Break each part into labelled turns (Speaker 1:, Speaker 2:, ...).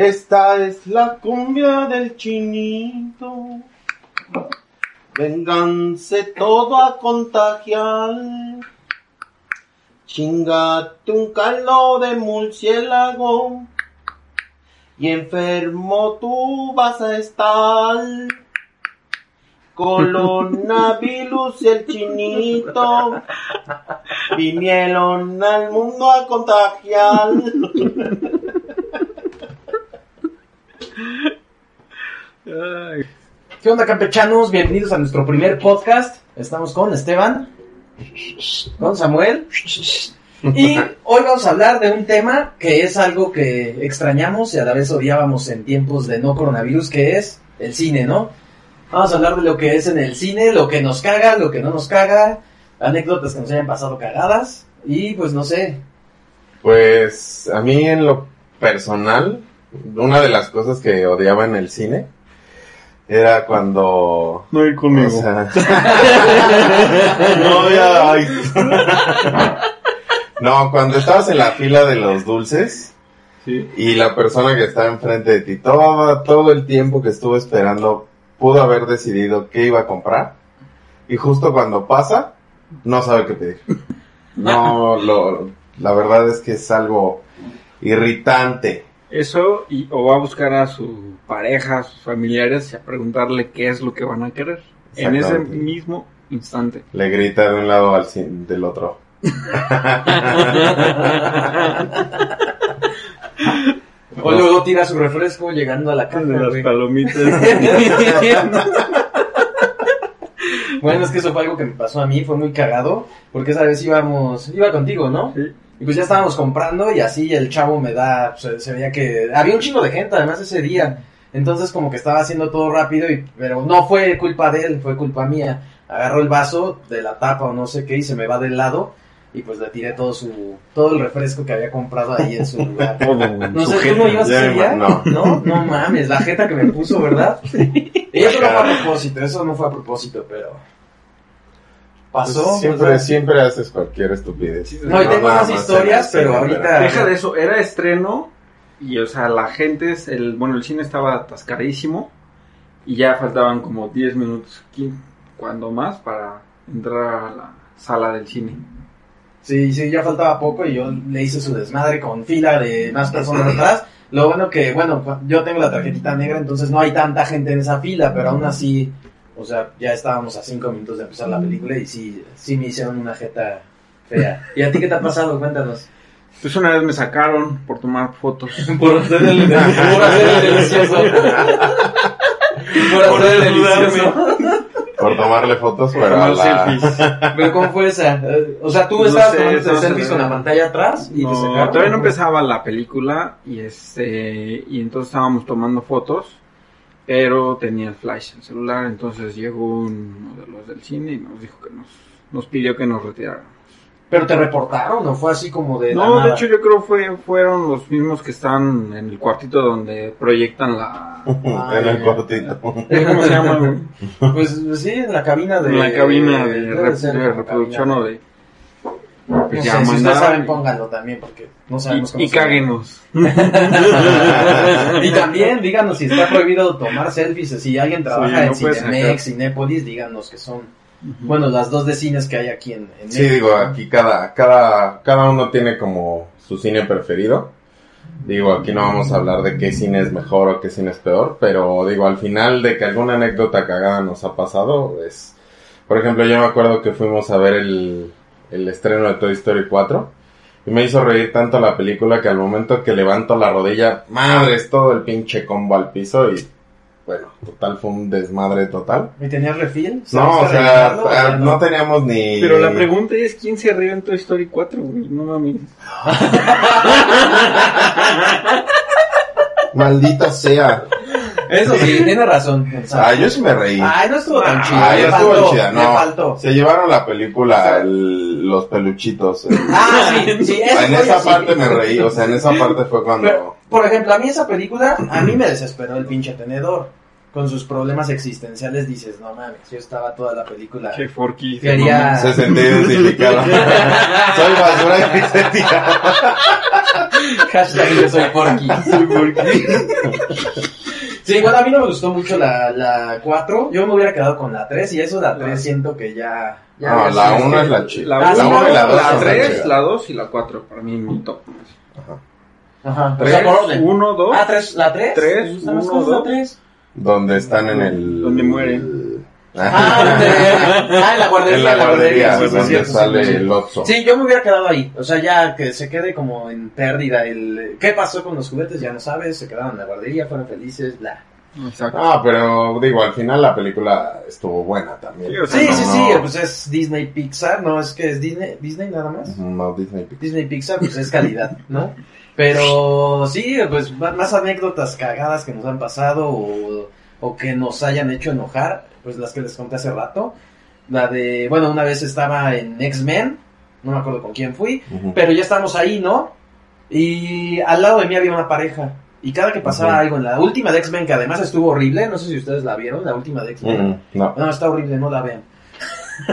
Speaker 1: Esta es la cumbia del chinito. Vénganse todo a contagiar. Chingate un caldo de murciélago. Y enfermo tú vas a estar. Coronavirus y el chinito vinieron al mundo a contagiar.
Speaker 2: ¿Qué onda campechanos? Bienvenidos a nuestro primer podcast. Estamos con Esteban, con Samuel. Y hoy vamos a hablar de un tema que es algo que extrañamos y a la vez odiábamos en tiempos de no coronavirus, que es el cine, ¿no? Vamos a hablar de lo que es en el cine, lo que nos caga, lo que no nos caga, anécdotas que nos hayan pasado cagadas y pues no sé.
Speaker 1: Pues a mí en lo personal, una de las cosas que odiaba en el cine era cuando...
Speaker 3: No ir conmigo.
Speaker 1: o sea, no, ya, ay. No, cuando estabas en la fila de los dulces
Speaker 3: Sí.
Speaker 1: y la persona que estaba enfrente de ti, todo, todo el tiempo que estuvo esperando, pudo haber decidido qué iba a comprar. Y justo cuando pasa, no sabe qué pedir. No, lo, la verdad es que es algo irritante.
Speaker 3: Eso, y, o va a buscar a su pareja, a sus familiares y a preguntarle qué es lo que van a querer. En ese mismo instante.
Speaker 1: Le grita de un lado al del otro.
Speaker 2: O luego tira su refresco llegando a la casa,
Speaker 3: De las
Speaker 2: güey.
Speaker 3: palomitas.
Speaker 2: Bueno, es que eso fue algo que me pasó a mí, fue muy cagado, porque esa vez íbamos, iba contigo, ¿no?
Speaker 3: Sí.
Speaker 2: Y pues ya estábamos comprando y así el chavo me da, se, se veía que había un chingo de gente además ese día. Entonces como que estaba haciendo todo rápido y, pero no fue culpa de él, fue culpa mía. Agarró el vaso de la tapa o no sé qué y se me va del lado y pues le tiré todo su, todo el refresco que había comprado ahí en su lugar. No sé, ¿tú no ibas
Speaker 1: me
Speaker 2: día?
Speaker 1: ima-
Speaker 2: no. No, mames, la jeta que me puso, ¿verdad? Y eso no fue a propósito, eso no fue a propósito, pero... Pasó.
Speaker 1: Pues siempre,
Speaker 2: ¿verdad?
Speaker 1: siempre haces cualquier estupidez.
Speaker 2: No, y tengo más historias, pero ahorita-
Speaker 3: Deja de eso, era estreno y, o sea, la gente, es el, bueno, el cine estaba atascadísimo y ya faltaban como 10 minutos, 15, cuando más, para entrar a la sala del cine.
Speaker 2: Sí, sí, ya faltaba poco y yo le hice su desmadre con fila de más personas atrás. Lo bueno que, bueno, yo tengo la tarjetita negra, entonces no hay tanta gente en esa fila, pero aún así, o sea, ya estábamos a cinco minutos de empezar la película y sí, sí me hicieron una jeta fea. ¿Y a ti qué te ha pasado? Cuéntanos.
Speaker 3: Pues una vez me sacaron por tomar fotos.
Speaker 2: Por hacer el, por hacer el delicioso. Por hacer el delicioso.
Speaker 1: Por tomarle fotos, pero la...
Speaker 2: Pero ¿cómo fue esa? O sea, tú
Speaker 3: No
Speaker 2: estabas
Speaker 3: sé,
Speaker 2: tomando selfies
Speaker 3: se
Speaker 2: con la pantalla atrás y te sacaron.
Speaker 3: todavía no empezaba la película y este y entonces estábamos tomando fotos, pero tenía el flash en el celular, entonces llegó uno de los del cine y nos dijo que nos nos pidió que nos retiráramos.
Speaker 2: Pero te reportaron, ¿no? Fue así como de. la
Speaker 3: No, de hecho yo creo fue fueron los mismos que están en el cuartito donde proyectan la
Speaker 1: en el cortito.
Speaker 3: ¿cómo se llama? güey?
Speaker 2: Pues sí, en la cabina de.
Speaker 3: En la cabina de, de reproducción o
Speaker 2: de- No
Speaker 3: pues
Speaker 2: sé,
Speaker 3: ya
Speaker 2: si ustedes saben,
Speaker 3: y-
Speaker 2: pónganlo también, porque no sabemos cómo
Speaker 3: y, y
Speaker 2: se llama.
Speaker 3: cáguenos.
Speaker 2: y también díganos si está prohibido tomar selfies. Si alguien trabaja
Speaker 3: Sí,
Speaker 2: en
Speaker 3: no puedes
Speaker 2: Cinemex, Cinépolis, díganos que son. Bueno, las dos de cines que hay aquí en, en
Speaker 1: Sí,
Speaker 2: México.
Speaker 1: digo, aquí cada, cada, cada uno tiene como su cine preferido. Digo, aquí no vamos a hablar de qué cine es mejor o qué cine es peor, pero digo, al final de que alguna anécdota cagada nos ha pasado, es, por ejemplo, yo me acuerdo que fuimos a ver el, el estreno de Toy Story 4 y me hizo reír tanto la película que al momento que levanto la rodilla, madre, es todo el pinche combo al piso y, bueno, total fue un desmadre total.
Speaker 2: ¿Y tenías refil?
Speaker 1: No, o
Speaker 2: ¿Sabes
Speaker 1: sea,
Speaker 2: o ya
Speaker 1: no teníamos ni...
Speaker 3: Pero la pregunta es quién se rió en Toy Story 4, güey. No mames.
Speaker 1: Maldita sea.
Speaker 2: Eso sí, tiene razón. o sea,
Speaker 1: Ah, yo sí me reí.
Speaker 2: Ay, no estuvo tan chido.
Speaker 1: Ah,
Speaker 2: le
Speaker 1: ya estuvo
Speaker 2: faltó,
Speaker 1: chida, no.
Speaker 2: faltó.
Speaker 1: Se llevaron la película el- los peluchitos. eh.
Speaker 2: Ah, sí, sí, eso
Speaker 1: en esa
Speaker 2: así.
Speaker 1: parte me reí, o sea, en esa parte fue cuando...
Speaker 2: Pero, por ejemplo, a mí esa película, a mí me desesperó el pinche tenedor. con sus problemas existenciales, dices, no mames, yo estaba toda la película.
Speaker 3: Qué forky.
Speaker 2: Quería-
Speaker 1: Se sentía identificado. Soy basura y me sentía.
Speaker 2: Hashtag yo soy Porky. Sí, bueno, a mí no me gustó mucho la, la 4. Yo me hubiera quedado con la 3 y eso la 3 siento que ya... ya
Speaker 1: No, la
Speaker 2: sí,
Speaker 1: 1
Speaker 2: que-
Speaker 1: es la chida.
Speaker 3: La
Speaker 2: Ah, sí,
Speaker 3: 1,
Speaker 2: no,
Speaker 3: la,
Speaker 2: la dos son
Speaker 3: 3,
Speaker 1: chidas.
Speaker 3: la 2 y la 4. Para mí, mi top.
Speaker 2: Ajá. O
Speaker 3: 3,
Speaker 2: sea, por orden.
Speaker 3: 1, 2.
Speaker 2: Ah, 3, ¿la 3?
Speaker 3: Tres,
Speaker 2: ¿Te gusta más
Speaker 3: uno,
Speaker 2: cuál es la
Speaker 3: dos.
Speaker 2: 3?
Speaker 1: Donde están en el.
Speaker 3: Donde mueren.
Speaker 2: Ah, donde- ah, en la guardería.
Speaker 1: En la guardería,
Speaker 2: sí, sí,
Speaker 1: donde
Speaker 2: cierto, sí,
Speaker 1: sale
Speaker 2: sí.
Speaker 1: el Otso.
Speaker 2: Sí, yo me hubiera quedado ahí. O sea, ya que se quede como en pérdida el... ¿Qué pasó con los juguetes? Ya no sabes. Se quedaron en la guardería, fueron felices, bla.
Speaker 3: Exacto.
Speaker 1: Ah, pero digo, al final la película estuvo buena también.
Speaker 3: Sí, o sea,
Speaker 2: Sí,
Speaker 1: no,
Speaker 2: sí,
Speaker 1: no.
Speaker 2: sí. Pues es Disney Pixar. No, es que es Disney, Disney nada más.
Speaker 1: No, Disney Pixar.
Speaker 2: Disney Pixar, pues es calidad, ¿no? Pero sí, pues más anécdotas cagadas que nos han pasado o, o que nos hayan hecho enojar, pues las que les conté hace rato. La de, bueno, una vez estaba en X-Men, no me acuerdo con quién fui, pero ya estábamos ahí, ¿no? Y al lado de mí había una pareja. Y cada que pasaba algo en la última de X-Men, que además estuvo horrible, no sé si ustedes la vieron, la última de X-Men.
Speaker 1: Mm, No.
Speaker 2: No, está horrible, no la vean.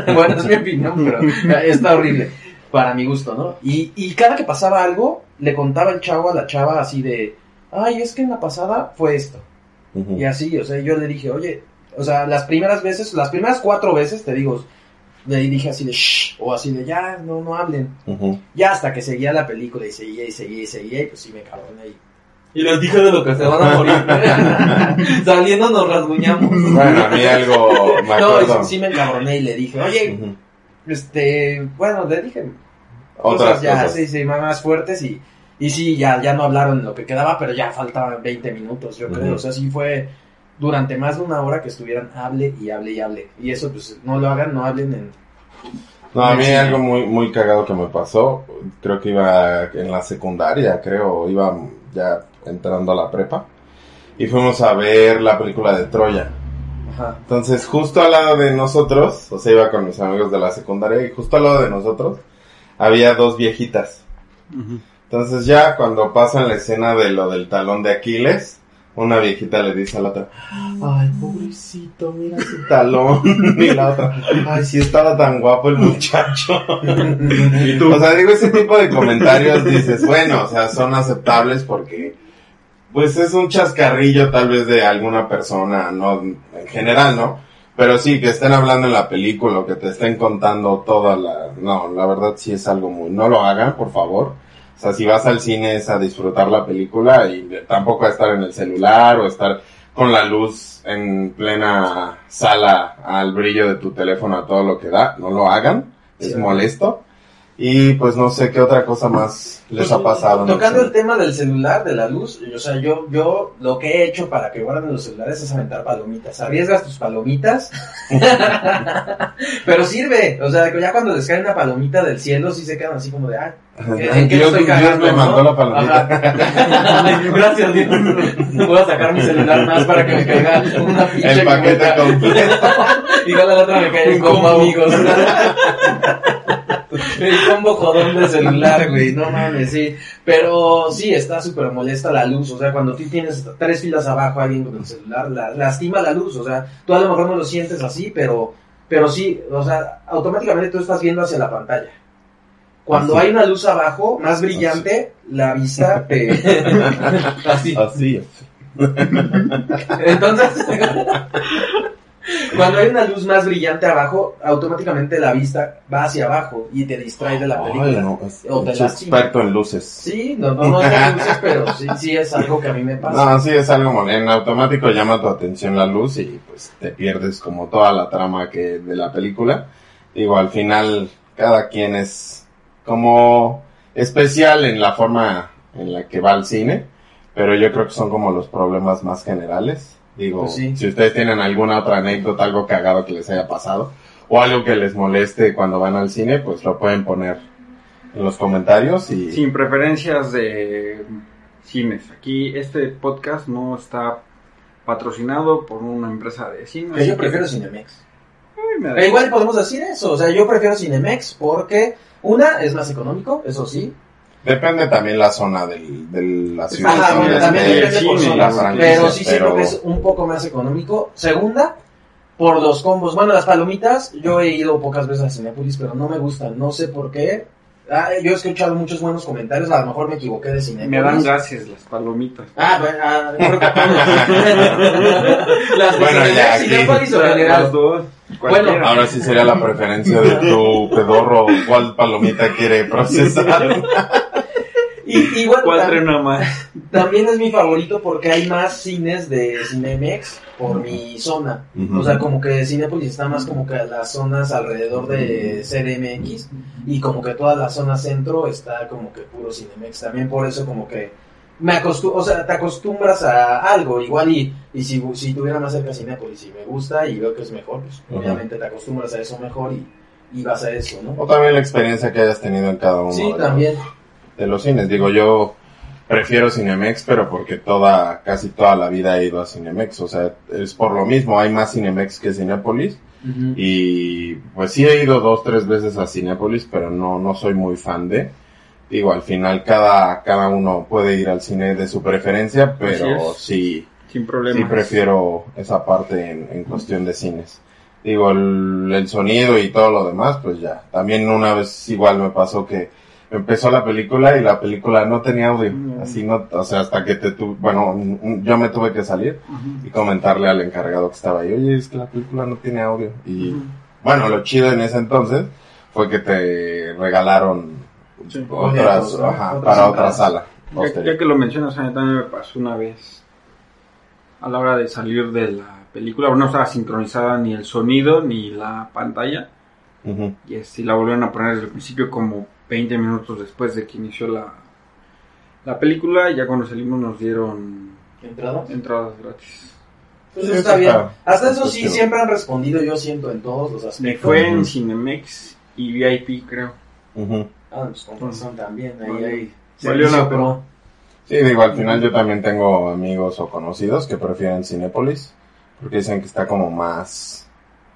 Speaker 2: bueno, es mi opinión, pero está horrible. Para mi gusto, ¿no? Y, y cada que pasaba algo, le contaba el chavo a la chava así de, ay, es que en la pasada fue esto. Y así, o sea, yo le dije, oye, o sea, las primeras veces, las primeras cuatro veces, te digo, le dije así de, shh, o así de, ya, no, no hablen. Ya hasta que seguía la película y seguía y seguía y seguía, y pues sí me cabroné ahí. Y les dije de lo que se van a morir. Saliendo nos rasguñamos.
Speaker 1: Bueno, a mí algo me
Speaker 2: No, sí, sí me encabroné y le dije, oye, este, bueno, le dije
Speaker 1: Otras
Speaker 2: cosas ya,
Speaker 1: cosas.
Speaker 2: sí, sí, más fuertes y, y sí, ya, ya no hablaron lo que quedaba, pero ya faltaban 20 minutos, yo creo, o sea, sí fue durante más de una hora que estuvieran hable y hable y hable, y eso pues no lo hagan, no hablen en...
Speaker 1: No, a mí
Speaker 2: Sí.
Speaker 1: algo muy, muy cagado que me pasó, creo que iba en la secundaria, creo, iba ya entrando a la prepa, y fuimos a ver la película de Troya.
Speaker 2: Ajá.
Speaker 1: Entonces, justo al lado de nosotros, o sea, iba con mis amigos de la secundaria, y justo al lado de nosotros había dos viejitas.
Speaker 3: Ujú.
Speaker 1: Entonces ya cuando pasan la escena de lo del talón de Aquiles, una viejita le dice a la otra, ay, pobrecito, mira su talón. Y la otra, ay, sí estaba tan guapo el muchacho.
Speaker 3: ¿Y tú?
Speaker 1: O sea, digo, ese tipo de comentarios dices, bueno, o sea, son aceptables porque, pues es un chascarrillo tal vez de alguna persona, no, en general, ¿no? Pero sí, que estén hablando en la película, o que te estén contando toda la, no, la verdad sí es algo muy, no lo hagan, por favor. O sea, si vas al cine es a disfrutar la película y tampoco a estar en el celular o estar con la luz en plena sala al brillo de tu teléfono a todo lo que da, no lo hagan, es
Speaker 2: Sí.
Speaker 1: molesto. Y pues no sé qué otra cosa más les ha pasado. en el
Speaker 2: Tocando el tema del celular, de la luz, o sea, yo, yo lo que he hecho para que guarden los celulares es aventar palomitas. Arriesgas tus palomitas, pero sirve. O sea, que ya cuando les cae una palomita del cielo, sí se quedan así como de, ay, ¿en qué
Speaker 1: Dios,
Speaker 2: estoy
Speaker 1: Dios
Speaker 2: cagando?
Speaker 1: me
Speaker 2: no?
Speaker 1: mandó la palomita.
Speaker 2: Gracias, Dios. Voy a sacar mi celular más para que me caiga una pinche
Speaker 1: El paquete completo.
Speaker 2: Igual a la otra me cae combo,
Speaker 3: combo.
Speaker 2: amigos. El combo jodón de celular, güey. No mames, sí. Pero sí, está súper molesta la luz. O sea, cuando tú tienes tres filas abajo alguien con el celular, la- lastima la luz. O sea, tú a lo mejor no lo sientes así, pero, pero sí, o sea, automáticamente tú estás viendo hacia la pantalla. Cuando
Speaker 1: Así.
Speaker 2: hay una luz abajo, más brillante, la vista te... así.
Speaker 1: Así.
Speaker 2: Entonces, cuando hay una luz más brillante abajo, automáticamente la vista va hacia abajo y te distrae de la película.
Speaker 1: Ay, no, es
Speaker 2: O te
Speaker 1: es
Speaker 2: lastima.
Speaker 1: experto en luces.
Speaker 2: Sí, no, no, no es luces, pero sí, sí es algo que a mí me pasa.
Speaker 1: No, sí es algo en automático llama tu atención la luz y pues te pierdes como toda la trama que de la película. Digo, al final cada quien es como especial en la forma en la que va al cine, pero yo creo que son como los problemas más generales. Digo,
Speaker 2: Pues sí.
Speaker 1: si ustedes tienen alguna otra anécdota, algo cagado que les haya pasado o algo que les moleste cuando van al cine, pues lo pueden poner en los comentarios y
Speaker 3: Sin preferencias de cines. Aquí este podcast no está patrocinado por una empresa de cine.
Speaker 2: Yo prefiero Cinemex.
Speaker 3: Ay, me da-
Speaker 2: Pero igual podemos decir eso, o sea, yo prefiero Cinemex porque una es más económico, eso sí,
Speaker 1: Depende también la zona del, de la ciudad.
Speaker 2: Ajá, bueno, también
Speaker 1: esté
Speaker 2: depende por
Speaker 1: franquicia,
Speaker 2: pero sí siento
Speaker 1: pero-
Speaker 2: que es un poco más económico. Segunda, por los combos. Bueno, las palomitas, yo he ido pocas veces a Cinépolis, pero no me gustan. No sé por qué. Ah, yo he escuchado muchos buenos comentarios, a lo mejor me equivoqué de Cinépolis.
Speaker 3: Me dan gases las palomitas.
Speaker 2: Ah, bueno, ah, creo que- las
Speaker 1: Bueno, ya, aquí.
Speaker 2: Cinépolis o
Speaker 3: Las dos. cualquiera.
Speaker 1: Ahora sí sería la preferencia de tu pedorro cuál palomita quiere procesar.
Speaker 2: Y, y bueno,
Speaker 3: ¿Cuál
Speaker 2: tam-
Speaker 3: trae una más?
Speaker 2: también es mi favorito porque hay más cines de Cinemex por mi zona. O sea, como que Cinépolis está más como que a las zonas alrededor de CDMX y como que toda la zona centro está como que puro Cinemex. También por eso como que me acostumbro, o sea, te acostumbras a algo igual y, y si, si tuviera más cerca Cinépolis y me gusta y veo que es mejor, pues obviamente te acostumbras a eso mejor y, y vas a eso, ¿no?
Speaker 1: O también la experiencia que hayas tenido en cada uno
Speaker 2: Sí, también.
Speaker 1: De los cines. Digo, yo prefiero Cinemex, pero porque toda, casi toda la vida he ido a Cinemex. O sea, es por lo mismo, hay más Cinemex que Cinépolis. Y pues sí he ido dos, tres veces a Cinépolis, pero no, no soy muy fan de. Digo, al final cada, cada uno puede ir al cine de su preferencia, pero sí,
Speaker 3: Sin
Speaker 1: sí
Speaker 3: problema.
Speaker 1: prefiero esa parte en, en cuestión de cines. Digo, el, el sonido y todo lo demás, pues ya. También una vez igual me pasó que empezó la película y la película no tenía audio.
Speaker 3: Mm.
Speaker 1: Así no, o sea, hasta que te tu, bueno, mm, yo me tuve que salir y comentarle al encargado que estaba ahí, oye, es que la película no tiene audio. Y bueno, lo chido en ese entonces fue que te regalaron
Speaker 3: Sí.
Speaker 1: otras,
Speaker 2: ¿no?
Speaker 1: ajá,
Speaker 2: Otras
Speaker 1: para otra sala.
Speaker 3: Ya, que lo mencionas, a mí también me pasó una vez a la hora de salir de la película, no estaba sincronizada ni el sonido ni la pantalla, y así la volvieron a poner desde el principio como 20 minutos después de que inició la, la película, y ya cuando salimos nos dieron
Speaker 2: ¿Entradas?
Speaker 3: entradas gratis.
Speaker 2: Pues
Speaker 1: Sí,
Speaker 2: está bien. Hasta eso sí,
Speaker 1: chido.
Speaker 2: siempre han respondido, yo siento, en todos los
Speaker 3: Me
Speaker 2: aspectos.
Speaker 3: fue en. Cinemex y VIP, creo.
Speaker 1: Ujú.
Speaker 2: Ah, pues con razón también, ahí
Speaker 3: Vale.
Speaker 2: hay...
Speaker 3: Valió la pena.
Speaker 2: pro.
Speaker 1: Sí, digo, al final yo también tengo amigos o conocidos que prefieren Cinépolis, porque dicen que está como más,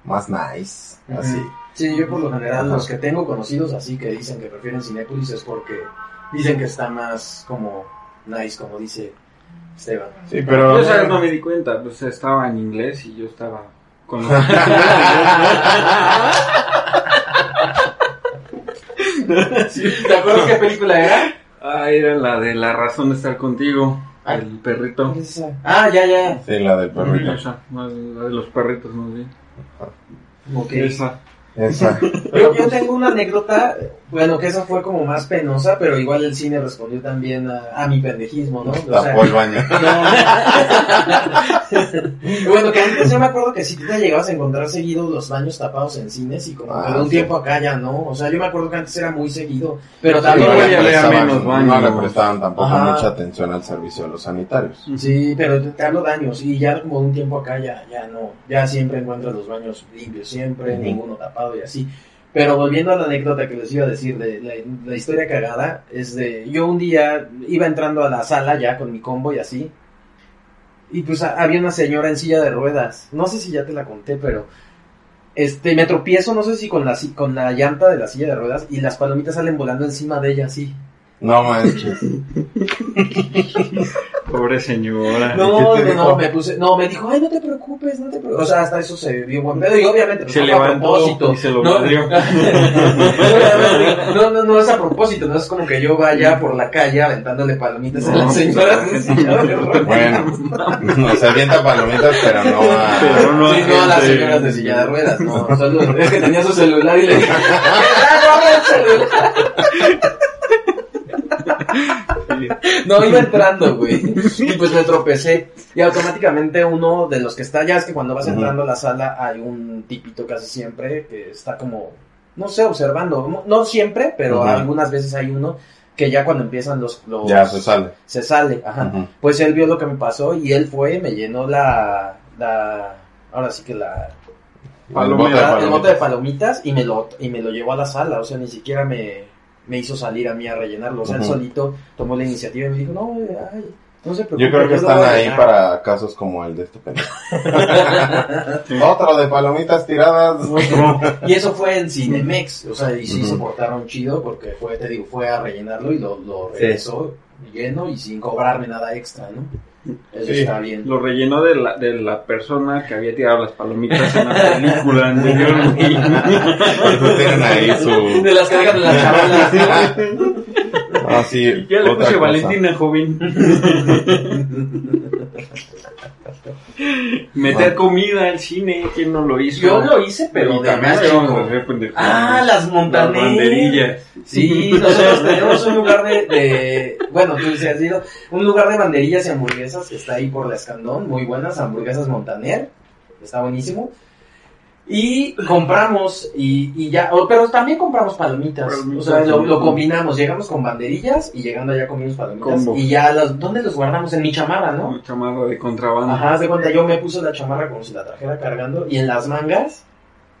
Speaker 1: más nice, así.
Speaker 2: Sí, yo por lo general, los que tengo conocidos así que dicen que prefieren Cinépolis es porque dicen que está más como nice, como dice Esteban.
Speaker 1: Sí, pero...
Speaker 3: Yo sabes, no me di cuenta, pues estaba en inglés y yo estaba con los...
Speaker 2: ¿Te acuerdas qué película era?
Speaker 3: Ah, era la de la razón de estar contigo,
Speaker 2: Ah.
Speaker 3: el perrito.
Speaker 2: Ah, ya, ya.
Speaker 1: Sí, la del perrito.
Speaker 3: Esa, la de los perritos, más bien.
Speaker 2: Ok.
Speaker 3: Esa.
Speaker 1: Esa.
Speaker 2: Yo, yo tengo una anécdota, bueno, que esa fue como más penosa, pero igual el cine respondió también a, a mi pendejismo, ¿no? O sea,
Speaker 1: Tapó el baño.
Speaker 2: Bueno, que antes yo me acuerdo que si tú te llegabas a encontrar seguido los baños tapados en cines y como
Speaker 1: Ah,
Speaker 2: de un
Speaker 1: sí.
Speaker 2: tiempo acá ya no. O sea, yo me acuerdo que antes era muy seguido, pero
Speaker 1: Sí,
Speaker 2: también...
Speaker 1: no,
Speaker 3: voy
Speaker 1: le
Speaker 3: menos
Speaker 1: no
Speaker 3: baños.
Speaker 1: le prestaban tampoco
Speaker 2: Ajá.
Speaker 1: mucha atención al servicio de los sanitarios.
Speaker 2: Sí, pero te hablo de años y ya como de un tiempo acá ya, ya no, ya siempre encuentras los baños limpios, siempre,
Speaker 1: Ujú.
Speaker 2: ninguno tapado y así. Pero volviendo a la anécdota que les iba a decir, de la, historia cagada, es de, yo un día iba entrando a la sala ya con mi combo y así, y pues había una señora en silla de ruedas, no sé si ya te la conté, pero este me tropiezo, no sé si con la, con la llanta de la silla de ruedas y las palomitas salen volando encima de ella así.
Speaker 1: No manches.
Speaker 3: Pobre señora.
Speaker 2: No,
Speaker 1: ¿Y qué te
Speaker 2: no, no, me puse, no, me dijo, ay, no te preocupes, no te preocupes. O sea, hasta eso se vio buen pedo y obviamente pues,
Speaker 3: Se
Speaker 2: no fue a
Speaker 3: levantó
Speaker 2: propósito.
Speaker 3: y se lo
Speaker 2: no,
Speaker 3: madrió.
Speaker 2: no, no, no es a propósito, no es como que yo vaya por la calle aventándole palomitas a
Speaker 3: No,
Speaker 2: las señoras de silla de ruedas.
Speaker 1: Bueno, se avienta palomitas, pero no a...
Speaker 3: Pero no
Speaker 2: Sí, no a las señoras de silla de ruedas, no, solo es que tenía su celular y le dije, "Ah, no, el celular". No, iba entrando, güey. Y pues me tropecé. Y automáticamente uno de los que está, ya es que cuando vas entrando a la sala hay un tipito casi siempre que está como, no sé, observando. No, siempre, pero algunas veces hay uno que ya cuando empiezan los... los
Speaker 1: Ya se sale.
Speaker 2: se sale, ajá. Pues él vio lo que me pasó y él fue, me llenó la... la ahora sí que la...
Speaker 1: El bote de
Speaker 2: la- el bote de
Speaker 1: palomitas.
Speaker 2: palomitas y me lo y me lo llevó a la sala, o sea, ni siquiera me, me hizo salir a mí a rellenarlo, o sea, él solito tomó la iniciativa y me dijo, no, ay, No se preocupe,
Speaker 1: Yo creo que están ahí para casos como el de este pendejo. Otro de palomitas tiradas.
Speaker 2: Y eso fue en Cinemex, o sea, y sí se portaron chido porque fue, te digo, fue a rellenarlo y lo, lo
Speaker 1: Sí.
Speaker 2: regresó lleno y sin cobrarme nada extra, ¿no? Eso
Speaker 1: Sí.
Speaker 2: está bien.
Speaker 3: Lo rellenó de la, de la persona que había tirado las palomitas en la película
Speaker 1: ahí su...
Speaker 2: De las dejan en las charolas.
Speaker 1: Ah, sí,
Speaker 3: ya le puse
Speaker 1: cosa.
Speaker 3: Valentina, joven. Meter comida al cine, ¿quién no lo hizo?
Speaker 2: Yo lo hice, pero de
Speaker 3: también
Speaker 2: más chico. Ah, las
Speaker 3: Las
Speaker 2: montaneras.
Speaker 3: banderillas.
Speaker 2: Sí, nosotros tenemos un lugar de, de- bueno, tú sí has ido, un lugar de banderillas y hamburguesas que está ahí por la Escandón, muy buenas, hamburguesas Montaner, está buenísimo. Y compramos, y, y ya, oh, pero también compramos palomitas,
Speaker 3: Palomitas,
Speaker 2: o sea, lo, combinamos, llegamos con banderillas y llegando allá comimos palomitas.
Speaker 3: Combo.
Speaker 2: Y ya, los, ¿dónde los guardamos? En mi chamarra, ¿no?
Speaker 3: Un chamado de contrabando.
Speaker 2: Ajá, de cuenta, yo me puse la chamarra como si la trajera cargando y en las mangas,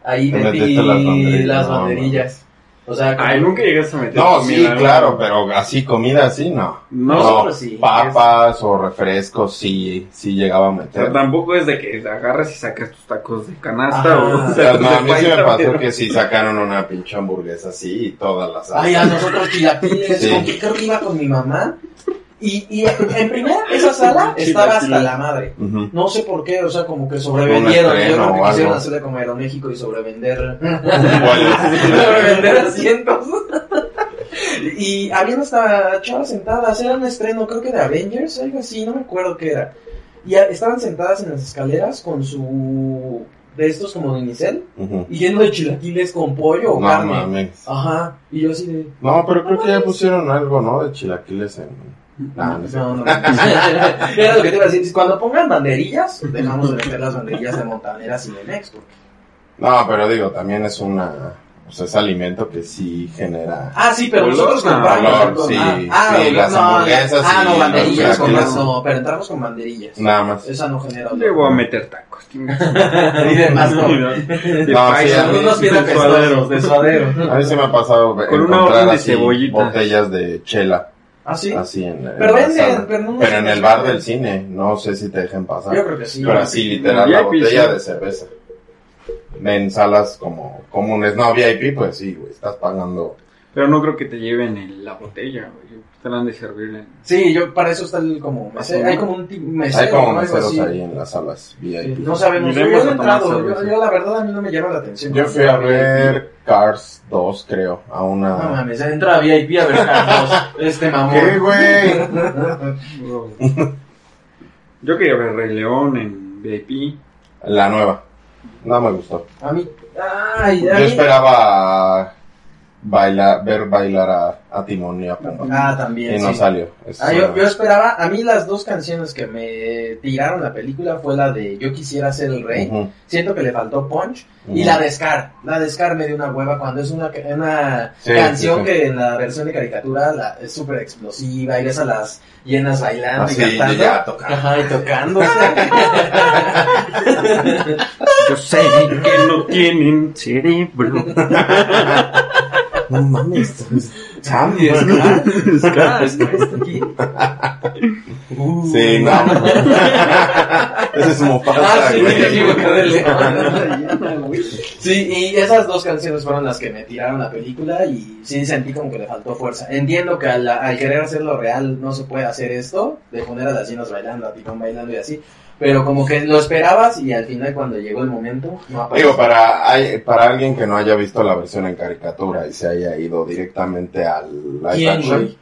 Speaker 2: ahí metí
Speaker 1: las banderillas,
Speaker 2: las banderillas. O sea, como-
Speaker 3: Ay, nunca llegaste a meter
Speaker 1: No, sí, claro, pero así comida así no.
Speaker 3: No,
Speaker 2: Nosotros sí.
Speaker 1: Papas o refrescos sí, sí llegaba a meter.
Speaker 3: tampoco es de que agarras y sacas tus tacos de canasta o,
Speaker 1: O sea, no, a
Speaker 3: de
Speaker 1: mí sí me pasó
Speaker 3: pero-
Speaker 1: que sí sacaron una pinche hamburguesa así y todas las
Speaker 2: Ay, a nosotros chilaquiles,
Speaker 1: Sí.
Speaker 2: con que creo que iba con mi mamá. Y, y en primera, esa sala estaba hasta la madre. No sé por qué, o sea, como que sobrevendieron. Yo creo que quisieron hacerle como Aeroméxico y sobrevender. Sobrevender asientos. y habían hasta chavas sentadas, era un estreno, creo que de Avengers, algo así, no me acuerdo qué era. Y estaban sentadas en las escaleras con su. de estos como de unicel,
Speaker 1: Ujú.
Speaker 2: y lleno de chilaquiles con pollo o
Speaker 1: No
Speaker 2: carne.
Speaker 1: mames.
Speaker 2: Ajá, y yo así de.
Speaker 1: No, pero creo que ya pusieron algo, ¿no? De chilaquiles en... No.
Speaker 2: No, no, no. Era lo que te iba a decir. Cuando pongan banderillas, dejamos de meter las banderillas de montaneras y de porque-
Speaker 1: No, pero digo, también es una... O sea, es alimento que sí genera...
Speaker 2: Ah, sí, pero nosotros
Speaker 3: no,
Speaker 2: compramos. con-
Speaker 1: sí,
Speaker 2: ah,
Speaker 1: sí, las
Speaker 2: no,
Speaker 1: hamburguesas
Speaker 2: Ah, no, banderillas.
Speaker 1: chilaquiles.
Speaker 2: compramos, no, pero entramos con banderillas.
Speaker 1: Nada más.
Speaker 2: Esa no genera.
Speaker 3: Le voy a meter tacos.
Speaker 2: y demás no.
Speaker 1: No, a mí-
Speaker 2: unos bien
Speaker 3: de
Speaker 2: apestosos,
Speaker 3: suadero.
Speaker 2: de suadero.
Speaker 1: A mí se me ha pasado
Speaker 3: Con una
Speaker 1: encontrar
Speaker 3: orden de cebollitas.
Speaker 1: botellas de chela,
Speaker 2: Ah, sí.
Speaker 1: así en, en
Speaker 2: Pero venden,
Speaker 1: sala.
Speaker 2: pero no-
Speaker 1: Pero en el bar del cine, no sé si te dejen pasar.
Speaker 2: Yo creo que sí.
Speaker 1: Pero así, literal, la botella
Speaker 3: sí.
Speaker 1: de cerveza. En salas como comunes, no VIP, pues sí, güey, estás pagando.
Speaker 3: Pero no creo que te lleven en la botella, güey. Te la han de servir en...
Speaker 2: Sí, yo para eso está el como mesero. Hay como un ti- mesero.
Speaker 1: Hay como
Speaker 2: ¿no?
Speaker 1: Meseros
Speaker 2: así.
Speaker 1: ahí en las salas
Speaker 2: Sí,
Speaker 1: VIP.
Speaker 2: No sabemos. Yo no he entrado. Yo, yo, la verdad a mí no me llama la atención.
Speaker 1: Yo fui a ver Cars 2, creo, a
Speaker 2: No
Speaker 1: una...
Speaker 2: mames, entra a VIP a ver Carlos. Este mamón.
Speaker 1: ¿Qué, güey?
Speaker 3: Yo quería ver Rey León en VIP.
Speaker 1: La nueva. No me gustó.
Speaker 2: A mí. Ay, a
Speaker 1: Yo
Speaker 2: mí.
Speaker 1: esperaba bailar, ver bailar a, a Timón y a Pumba.
Speaker 2: Ah, también.
Speaker 1: y no
Speaker 2: sí.
Speaker 1: salió. Eso
Speaker 2: Ah, yo,
Speaker 1: no.
Speaker 2: yo esperaba, a mí las dos canciones que me tiraron la película fue la de Yo quisiera ser el rey, siento que le faltó punch, y la de Scar, la de Scar me dio una hueva cuando es una, una
Speaker 1: Sí,
Speaker 2: canción
Speaker 1: sí, sí.
Speaker 2: que en la versión de caricatura la- es súper explosiva y ves a las llenas bailando
Speaker 1: Así,
Speaker 2: y cantando.
Speaker 1: ya, tocando.
Speaker 2: Ajá, y tocando.
Speaker 3: Yo sé que no tienen cerebro.
Speaker 1: No mames.
Speaker 2: Y Scar, Scar, Scar está aquí. Uh,
Speaker 1: Sí, no. Ese es Mufasa,
Speaker 2: Ah, sí,
Speaker 1: güey.
Speaker 2: Sí, y esas dos canciones fueron las que me tiraron la película y sí sentí como que le faltó fuerza. Entiendo que al, al querer hacerlo real no se puede hacer esto, de poner a las llenas bailando, a Pitón bailando y así, pero como que lo esperabas y al final cuando llegó el momento, no.
Speaker 1: Digo, para, para alguien que no haya visto la versión en caricatura y se haya ido directamente al live
Speaker 2: ¿Quién,
Speaker 1: action,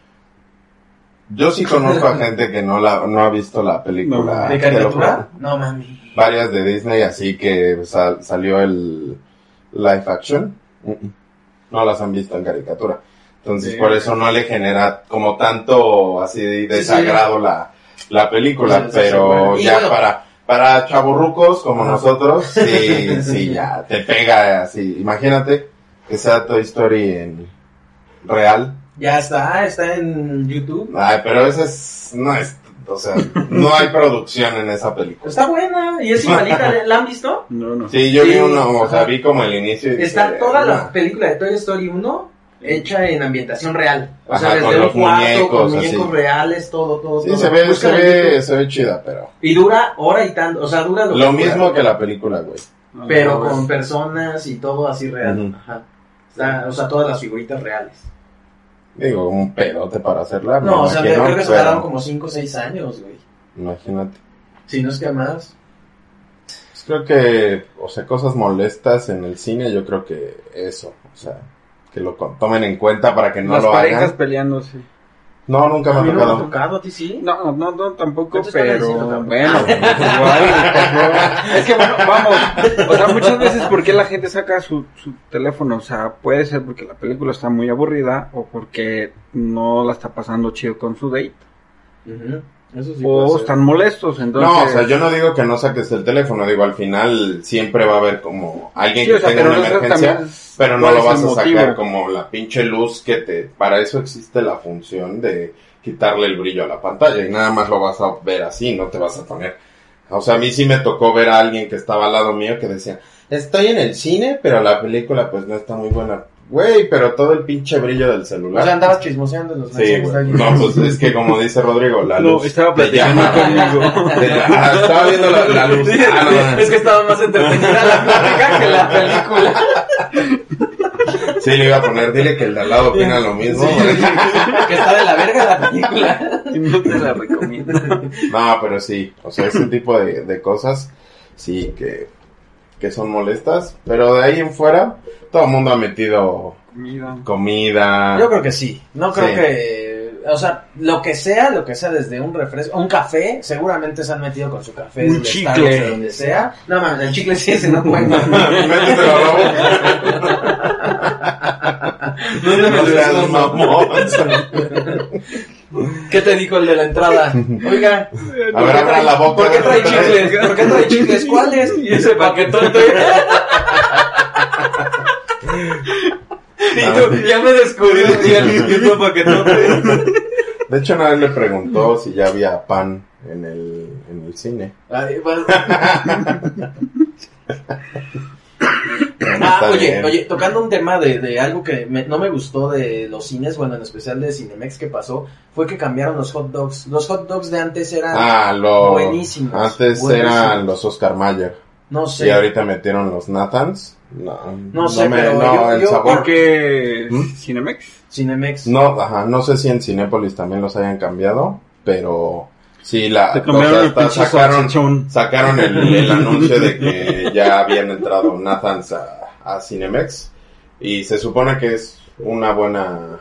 Speaker 1: yo sí conozco a gente que no la no ha visto la película.
Speaker 2: ¿De caricatura? No mami.
Speaker 1: Varias de Disney, así que sal- salió el live action. No las han visto en caricatura. Entonces,
Speaker 3: Sí.
Speaker 1: por eso no le genera como tanto así de desagrado la, la película,
Speaker 2: sí,
Speaker 1: pero ya
Speaker 2: bueno.
Speaker 1: para, para chaburrucos como nosotros, sí, sí, ya te pega así. Imagínate que sea Toy Story en real.
Speaker 2: Ya está, está en YouTube.
Speaker 1: Ay, pero esa es, no es, o sea, no hay producción en esa película.
Speaker 2: Está buena y es igualita, ¿la han visto?
Speaker 3: No, no.
Speaker 1: Sí, yo
Speaker 2: Sí,
Speaker 1: vi uno, o sea, vi como el inicio y
Speaker 2: Está
Speaker 1: dije,
Speaker 2: toda
Speaker 1: "Ah".
Speaker 2: la película de Toy Story 1 hecha en ambientación real. O
Speaker 1: Ajá,
Speaker 2: sea, desde un cuarto, con
Speaker 1: muñecos, así.
Speaker 2: reales, todo, todo.
Speaker 1: Sí,
Speaker 2: todo.
Speaker 1: se ve, se
Speaker 2: Búscala en
Speaker 1: ve,
Speaker 2: YouTube.
Speaker 1: se ve chida, pero...
Speaker 2: Y dura hora y tanto, o sea, dura lo,
Speaker 1: Lo
Speaker 2: que
Speaker 1: mismo
Speaker 2: dura,
Speaker 1: que la película, güey.
Speaker 2: Pero
Speaker 3: Ah,
Speaker 2: con personas y todo así real. Ajá. O sea, todas las figuritas reales.
Speaker 1: Digo, un pedote para hacerla.
Speaker 2: No, o sea, creo que se
Speaker 1: pero
Speaker 2: tardaron como 5 o 6 años, güey.
Speaker 1: Imagínate.
Speaker 2: Si no es que más.
Speaker 1: Pues creo que, o sea, cosas molestas en el cine, yo creo que eso, o sea, que lo tomen en cuenta para que no
Speaker 3: Las
Speaker 1: lo
Speaker 3: parejas
Speaker 1: hagan.
Speaker 3: peleándose.
Speaker 1: No, nunca me ha
Speaker 2: no me ha
Speaker 1: tocado.
Speaker 2: tocado, a ti sí.
Speaker 3: No, no, no, tampoco,
Speaker 2: Entonces, ¿cuál es el
Speaker 3: pero bueno, igual, tampoco. es que bueno, vamos, o sea, muchas veces ¿por qué la gente saca su, su teléfono? O sea, puede ser porque la película está muy aburrida o porque no la está pasando chido con su date
Speaker 2: Ujú. Eso sí.
Speaker 3: o están molestos, entonces...
Speaker 1: No, o sea, yo no digo que no saques el teléfono, digo, al final siempre va a haber como alguien
Speaker 3: Sí,
Speaker 1: que
Speaker 3: o sea,
Speaker 1: tenga una emergencia, pero no lo vas a
Speaker 3: motivo.
Speaker 1: sacar como la pinche luz que te... Para eso existe la función de quitarle el brillo a la pantalla y nada más lo vas a ver así, no te vas a poner... O sea, a mí sí me tocó ver a alguien que estaba al lado mío que decía, estoy en el cine, pero la película pues no está muy buena. Güey, pero todo el pinche brillo del
Speaker 2: O
Speaker 1: celular.
Speaker 2: sea, andabas chismoseando en los
Speaker 1: Sí, güey. No, pues es que como dice Rodrigo, la
Speaker 3: No,
Speaker 1: luz.
Speaker 3: estaba platicando conmigo.
Speaker 1: Ah, estaba viendo la, la luz.
Speaker 2: Sí,
Speaker 1: Ah, no, no.
Speaker 2: es que estaba más entretenida la plática que la película.
Speaker 1: Sí, le iba a poner, dile que el de al lado opina lo mismo.
Speaker 2: que está de la verga la película.
Speaker 3: Y no te la recomiendo.
Speaker 1: No, pero sí, o sea, ese tipo de, de cosas, sí, que, que son molestas. Pero de ahí en fuera, todo el mundo ha metido
Speaker 3: Comida.
Speaker 1: comida.
Speaker 2: Yo creo que sí. No creo
Speaker 1: Sí.
Speaker 2: que. O sea, lo que sea, lo que sea, desde un refresco, un café, seguramente se han metido con su café.
Speaker 3: Un chicle.
Speaker 2: Starbucks, donde sea. No mames, el chicle sí, ese no cuenta. ¿Dónde me
Speaker 1: No
Speaker 2: ¿Qué te dijo el de la entrada? Oiga,
Speaker 1: A ver, abra la boca.
Speaker 2: ¿por qué trae chicles? ¿Por qué trae chicles? ¿Cuáles? Y ese paquetote. Y tú, ya me descubrí el mismo paquetote.
Speaker 1: De hecho, una vez le preguntó si ya había pan en el, en el cine.
Speaker 2: Ay, bueno.
Speaker 1: Bueno,
Speaker 2: Ah,
Speaker 1: está
Speaker 2: oye,
Speaker 1: bien.
Speaker 2: oye, tocando un tema de, de algo que me- no me gustó de los cines, bueno, en especial de Cinemex que pasó, fue que cambiaron los hot dogs. Los hot dogs de antes eran,
Speaker 1: Ah, lo...
Speaker 2: Buenísimos,
Speaker 1: Antes
Speaker 2: buenísimos.
Speaker 1: eran los Oscar Mayer.
Speaker 2: no
Speaker 1: Y
Speaker 2: sé,
Speaker 1: ahorita metieron los Nathans. No,
Speaker 2: No sé, pero
Speaker 1: no,
Speaker 2: yo-
Speaker 1: el
Speaker 2: yo-
Speaker 1: sabor.
Speaker 3: Porque
Speaker 1: ¿Mm?
Speaker 3: Cinemex.
Speaker 2: Cinemex.
Speaker 1: No, ajá, no sé si en Cinépolis también los hayan cambiado, pero sí, la,
Speaker 3: cambiaron
Speaker 1: o sea, sacaron, sacaron el, el anuncio de que ya habían entrado Nathans a, a Cinemex y se supone que es una buena,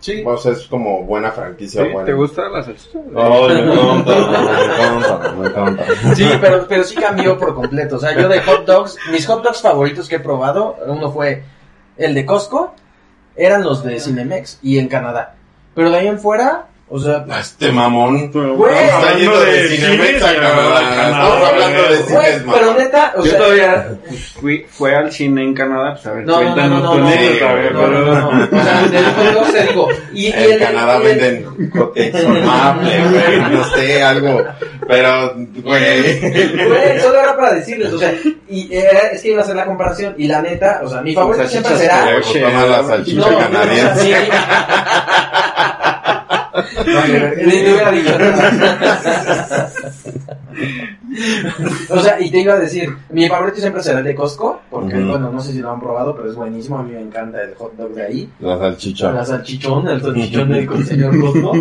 Speaker 2: Sí.
Speaker 1: o sea, es como buena franquicia.
Speaker 3: ¿Sí?
Speaker 1: buena.
Speaker 3: ¿Te gusta la salchicha?
Speaker 1: Oh, me encanta, me encanta, me encanta.
Speaker 2: Sí, pero, pero sí cambió por completo. O sea, yo de hot dogs, mis hot dogs favoritos que he probado, uno fue el de Costco, eran los de Cinemex y en Canadá. Pero de ahí en fuera, o sea,
Speaker 1: Este mamón.
Speaker 2: Güey,
Speaker 1: está yendo de,
Speaker 3: de
Speaker 1: Cinemex
Speaker 3: cines
Speaker 1: a
Speaker 3: y
Speaker 1: Canadá.
Speaker 3: a
Speaker 1: Estamos hablando de
Speaker 2: güey,
Speaker 1: cines,
Speaker 2: pero neta, o
Speaker 3: Yo
Speaker 2: sea,
Speaker 3: todavía fui, fue al cine en Canadá, pues a ver,
Speaker 2: No, no, no, no,
Speaker 3: tu
Speaker 2: no,
Speaker 3: ver,
Speaker 2: no, no, no, no. O sea, del hot dog te digo. Y, y
Speaker 1: En
Speaker 2: el-
Speaker 1: Canadá
Speaker 2: y el-
Speaker 1: venden Cotex Maple, güey, no sé, algo. Pero, güey.
Speaker 2: Güey, solo era para decirles, o sea, y era- es que iba a hacer la comparación, y la neta, o sea, mi favorito siempre será...
Speaker 1: Salchicha
Speaker 2: No,
Speaker 1: canadiense.
Speaker 2: No, hubiera dicho nada. O sea, y te iba a decir, mi favorito siempre será el de Costco, porque, bueno, no sé si lo han probado, pero es buenísimo, a mí me encanta el hot dog de ahí.
Speaker 1: La salchicha.
Speaker 2: La salchichón, el salchichón del señor Costco.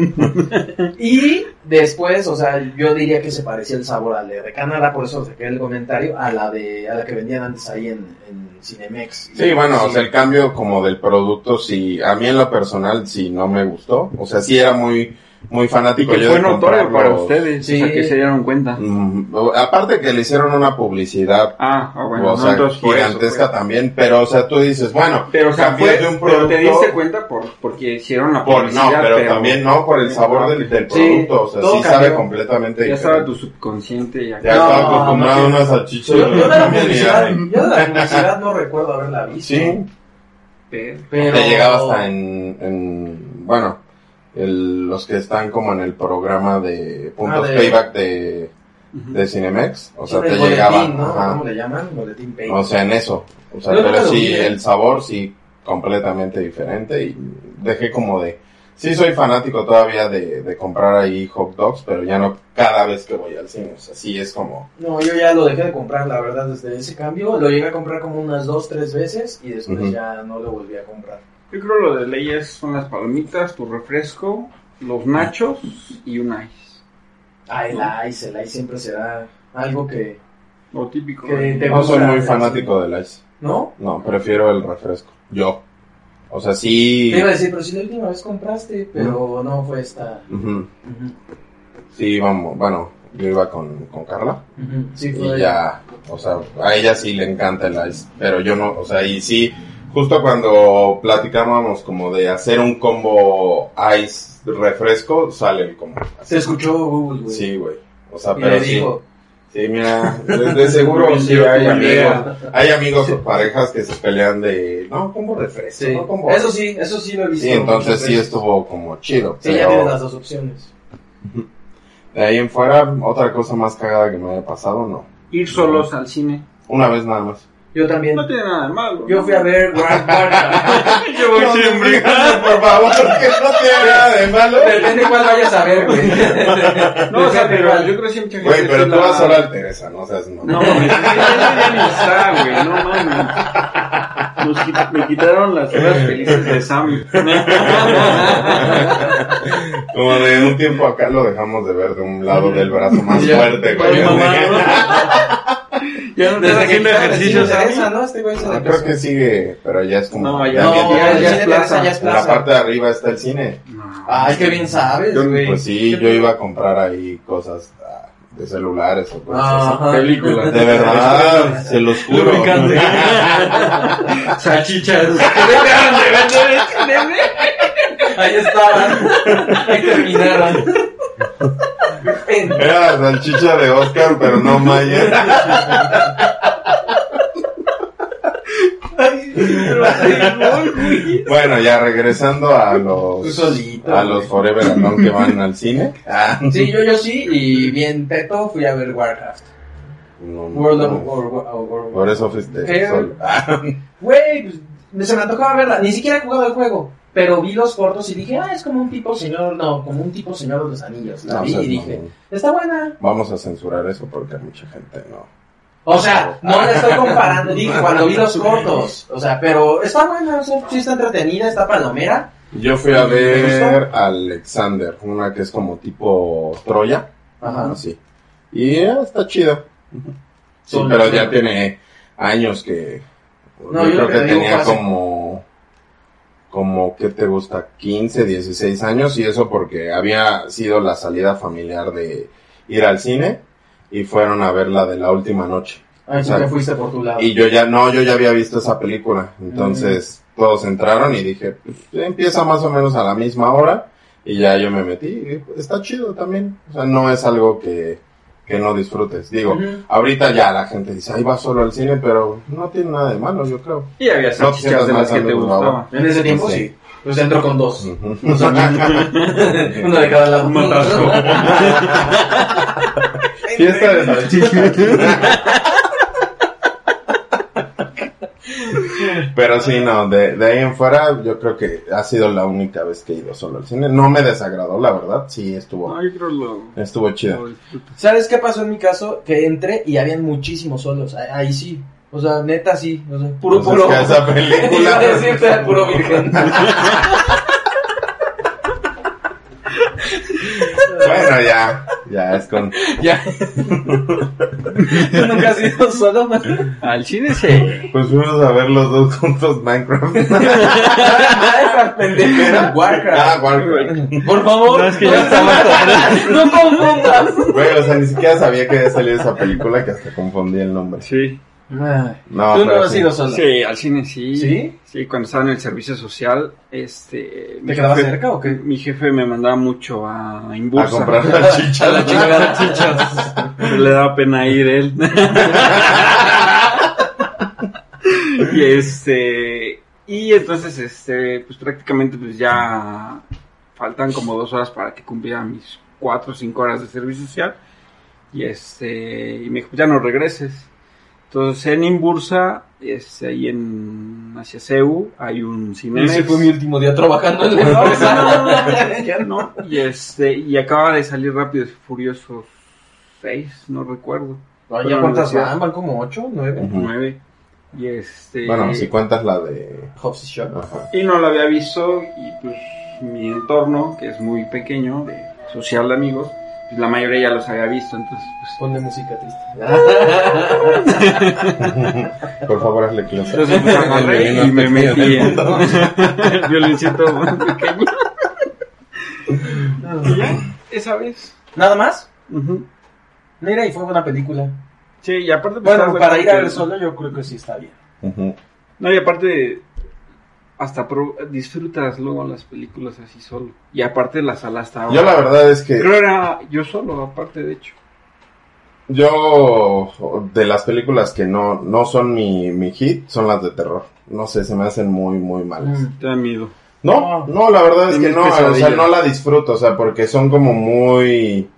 Speaker 2: Y después, o sea, yo diría que se parecía el sabor al de Canadá, por eso saqué el comentario, a la de, a la que vendían antes ahí en, en Cinemex.
Speaker 1: Sí, bueno, o sea, el cambio como del producto, sí, a mí en lo personal sí no me gustó. O sea, sí era muy, muy
Speaker 3: Y
Speaker 1: fanático
Speaker 3: que
Speaker 1: yo
Speaker 3: fue
Speaker 1: de
Speaker 3: notorio para ustedes,
Speaker 2: Sí.
Speaker 3: o sea, que se dieron cuenta.
Speaker 1: Mm, aparte que le hicieron una publicidad,
Speaker 3: Ah, ah, bueno,
Speaker 1: o sea,
Speaker 3: entonces por eso,
Speaker 1: gigantesca
Speaker 3: pues.
Speaker 1: también, pero o sea, tú dices, bueno,
Speaker 3: Pero, o sea,
Speaker 1: cambié
Speaker 3: fue,
Speaker 1: de un
Speaker 3: pero te
Speaker 1: producto-
Speaker 3: diste cuenta por, porque hicieron la
Speaker 1: por,
Speaker 3: publicidad,
Speaker 1: no, pero, también no por el sabor del, del
Speaker 2: Sí,
Speaker 1: producto, o sea,
Speaker 2: todo
Speaker 1: sí
Speaker 2: cambió.
Speaker 1: sabe completamente
Speaker 3: Ya estaba
Speaker 1: diferente.
Speaker 3: tu subconsciente ya.
Speaker 1: Ya
Speaker 2: No,
Speaker 1: estaba acostumbrado
Speaker 2: no,
Speaker 1: a una salchicha.
Speaker 2: Yo, yo de la publicidad, yo de la publicidad no recuerdo haberla visto.
Speaker 1: Sí,
Speaker 3: Pero-
Speaker 2: pero...
Speaker 1: te llegaba hasta en, en bueno, el- los que están como en el programa de puntos
Speaker 2: Ah, de-
Speaker 1: payback de, de Cinemex, o sea, te
Speaker 2: boletín,
Speaker 1: llegaba,
Speaker 2: ¿no?
Speaker 1: ajá.
Speaker 2: ¿Cómo le llaman? Boletín pay.
Speaker 1: o sea, en eso, o sea, pero
Speaker 2: lo
Speaker 1: sí,
Speaker 2: ¿eh?
Speaker 1: el sabor sí completamente diferente y dejé como de... Sí soy fanático todavía de, de comprar ahí hot dogs, pero ya no cada vez que voy al cine. O sea, sí es como...
Speaker 2: No, yo ya lo dejé de comprar, la verdad, desde ese cambio. Lo llegué a comprar como unas dos, tres veces y después ya no lo volví a comprar.
Speaker 3: Yo creo lo de leyes son las palomitas, tu refresco, los nachos y un ice.
Speaker 2: Ah, el ice, el ice siempre será algo que...
Speaker 3: Lo típico.
Speaker 2: Que te
Speaker 1: No soy muy fanático del ice.
Speaker 2: ¿No?
Speaker 1: No, prefiero el refresco. Yo. O sea, sí...
Speaker 2: Te iba a decir, pero si la última vez compraste, pero no fue esta...
Speaker 1: Ujú, Sí, vamos, bueno, yo iba con, con Carla.
Speaker 2: Sí,
Speaker 1: y
Speaker 2: fue...
Speaker 1: ya, o sea, a ella sí le encanta el ice, pero yo no, o sea, y sí, justo cuando platicábamos como de hacer un combo ice refresco, sale el combo.
Speaker 2: Se escuchó Google, güey.
Speaker 1: Sí, güey. O sea,
Speaker 2: Y
Speaker 1: pero sí.
Speaker 2: dijo,
Speaker 1: Sí, mira, de, de seguro sí hay amigos, hay amigos o parejas que se pelean de, no, combo refresco,
Speaker 2: Sí.
Speaker 1: no combo
Speaker 2: Eso sí, eso sí lo he visto.
Speaker 1: Sí, entonces sí estuvo como chido.
Speaker 2: Sí, ya tienes las dos opciones.
Speaker 1: De ahí en fuera, otra cosa más cagada que me haya pasado, no.
Speaker 3: Ir solos al cine.
Speaker 1: Una vez nada más.
Speaker 2: Yo también.
Speaker 3: No tiene nada de malo.
Speaker 2: Yo fui a ver War- Warcraft.
Speaker 3: Yo voy
Speaker 1: No, por favor, que no tiene nada de malo.
Speaker 2: Depende cuál vayas a ver, güey.
Speaker 3: No, o sea, pero yo creo que gente.
Speaker 1: Güey, pero tú
Speaker 3: la-
Speaker 1: vas solo al Teresa, no seas.
Speaker 3: No, ya ni está, güey, no mames. Nos quit- me quitaron las horas felices de Sam.
Speaker 1: Como de un tiempo acá lo dejamos de ver de un lado del brazo más fuerte, güey.
Speaker 3: Ya no estás haciendo ejercicio,
Speaker 2: Teresa,
Speaker 3: Sammy.
Speaker 2: ¿no? Este
Speaker 1: Ah, creo que sigue, pero ya es como...
Speaker 3: No, ya,
Speaker 2: No,
Speaker 3: ya, ya
Speaker 2: el
Speaker 3: es
Speaker 2: cine
Speaker 3: plaza.
Speaker 2: Ya es
Speaker 1: En la
Speaker 2: plaza.
Speaker 1: parte de arriba está el cine.
Speaker 2: Ay, qué bien sabes, güey.
Speaker 1: Pues sí, yo iba a comprar ahí cosas ah, de celulares o cosas así.
Speaker 2: Ajá.
Speaker 3: Películas.
Speaker 1: De verdad, se los juro.
Speaker 3: Lubricante. Salchichas. Dejaron de vender el cine.
Speaker 2: Ahí estaban. Ahí terminaron.
Speaker 1: Era la salchicha de Oscar, pero no Mayer. Bueno, ya regresando a los
Speaker 2: solito.
Speaker 1: a los Forever Alone que van al cine. Ah,
Speaker 2: Sí, yo, yo sí, y bien peto fui a ver Warcraft.
Speaker 1: no, no,
Speaker 2: World of
Speaker 1: no.
Speaker 2: War- War- War-
Speaker 1: Por eso fuiste. Ah,
Speaker 2: Güey, pues, me- se me antojaba verla. Ni siquiera he jugado el juego. Pero vi los cortos y dije, ah, es como un tipo señor, no, como un tipo señor de los anillos. La
Speaker 1: no,
Speaker 2: vi
Speaker 1: o sea,
Speaker 2: y dije,
Speaker 1: no.
Speaker 2: está buena.
Speaker 1: Vamos a censurar eso porque mucha gente no.
Speaker 2: O sea, no la estoy comparando, dije, cuando vi los cortos. O sea, pero está buena, o sea, sí está entretenida, está palomera.
Speaker 1: Yo fui a
Speaker 2: ¿Te
Speaker 1: ver Alexander, una que es como tipo Troya.
Speaker 2: Ajá.
Speaker 1: Así. Y eh, está chido. Sí, pero ya tiene años que.
Speaker 2: No,
Speaker 1: yo creo
Speaker 2: que
Speaker 1: tenía como. Como, ¿qué te gusta? 15, 16 años. Y eso porque había sido la salida familiar de ir al cine. Y fueron a ver la de la última noche.
Speaker 2: Tú
Speaker 1: Exacto.
Speaker 2: te fuiste por tu lado.
Speaker 1: Y yo ya, no, yo ya había visto esa película. Entonces, todos entraron y dije, pues, empieza más o menos a la misma hora. Y ya yo me metí. y está chido también. O sea, no es algo que, que no disfrutes. Digo, ahorita ya la gente dice, ahí va solo al cine, pero no tiene nada de malo, yo creo.
Speaker 3: Y había
Speaker 1: No
Speaker 3: salchichas
Speaker 1: sientas
Speaker 3: de las que te gustaban.
Speaker 2: En ese tiempo
Speaker 1: Sí.
Speaker 2: sí. Pues entro con dos.
Speaker 1: Ujú.
Speaker 2: Uno de cada lado.
Speaker 3: Un atasco.
Speaker 1: Fiesta de salchichas. Pero sí, no, de, de ahí en fuera yo creo que ha sido la única vez que he ido solo al cine. No me desagradó, la verdad, sí estuvo,
Speaker 3: Ay, creo lo.
Speaker 1: estuvo chido.
Speaker 2: ¿Sabes qué pasó en mi caso? Que entré y habían muchísimos solos. Ahí, sí. O sea, neta sí. O sea, puro,
Speaker 1: Pues
Speaker 2: puro.
Speaker 1: es que esa película.
Speaker 2: decirte puro virgen.
Speaker 1: bueno, ya, ya es con.
Speaker 2: ya. ¿Tú nunca has ido solo, man?
Speaker 3: Al cine sí.
Speaker 1: Pues fuimos a ver los dos juntos Minecraft.
Speaker 2: Minecraft, pendejo.
Speaker 1: ah,
Speaker 2: Warcraft.
Speaker 1: Warcraft.
Speaker 2: Por favor.
Speaker 3: No, es que ya estaba
Speaker 2: No confundas.
Speaker 1: Güey, o sea, ni siquiera sabía que había salido esa película que hasta confundí el nombre.
Speaker 3: Sí.
Speaker 1: No,
Speaker 2: Tú no has
Speaker 1: sí.
Speaker 2: ido solo.
Speaker 3: Sí, al cine sí.
Speaker 2: ¿Sí?
Speaker 3: Sí, cuando estaba en el servicio social, este...
Speaker 2: ¿Te quedabas
Speaker 3: jefe-
Speaker 2: cerca o qué?
Speaker 3: Mi jefe me mandaba mucho a
Speaker 1: A
Speaker 3: Inbursa.
Speaker 1: comprar salchichas.
Speaker 2: A la chingada, chichas.
Speaker 3: Le daba pena ir él. y este... Y entonces, este, pues prácticamente pues ya faltan como dos horas para que cumpliera mis cuatro o cinco horas de servicio social. Y este, y me dijo, pues ya no regreses. Entonces en Imbursa, es ahí en hacia CEU, hay un Cinemex.
Speaker 2: Ese fue mi último día trabajando en la
Speaker 3: No,
Speaker 2: empresa. Ya no.
Speaker 3: Y este, y acaba de salir Rápidos y Furiosos 6, no recuerdo.
Speaker 2: Ay,
Speaker 3: Pero
Speaker 2: ¿Ya cuántas van? ¿Van como ocho? ¿Nueve?
Speaker 1: Ujú.
Speaker 3: 9. Y este.
Speaker 1: Bueno, si cuentas la de...
Speaker 2: Hobbs y Shaw.
Speaker 3: Y no lo había visto y pues mi entorno, que es muy pequeño, de social de amigos, pues la mayoría ya los había visto, entonces pues...
Speaker 2: Ponle música triste.
Speaker 1: Por favor, hazle clase.
Speaker 3: Entonces pues, agarré
Speaker 1: El
Speaker 3: y me metí en
Speaker 1: pequeño
Speaker 3: el violincito más pequeño. Y ya, esa vez.
Speaker 2: ¿Nada más?
Speaker 3: Ujú.
Speaker 2: Mira, y fue buena película.
Speaker 3: Sí, y aparte... pues,
Speaker 2: Bueno, para ir a ver solo yo creo que sí está bien.
Speaker 3: No, y aparte hasta pro- disfrutas luego las películas así solo. Y aparte la sala estaba...
Speaker 1: Yo la verdad es que...
Speaker 3: Creo era yo solo, aparte de hecho.
Speaker 1: Yo, de las películas que no, no son mi, mi hit, son las de terror. No sé, se me hacen muy, muy malas.
Speaker 2: Mm.
Speaker 3: Te da miedo.
Speaker 1: No, no, la verdad es que no, o sea, no la disfruto, o sea, porque son como muy,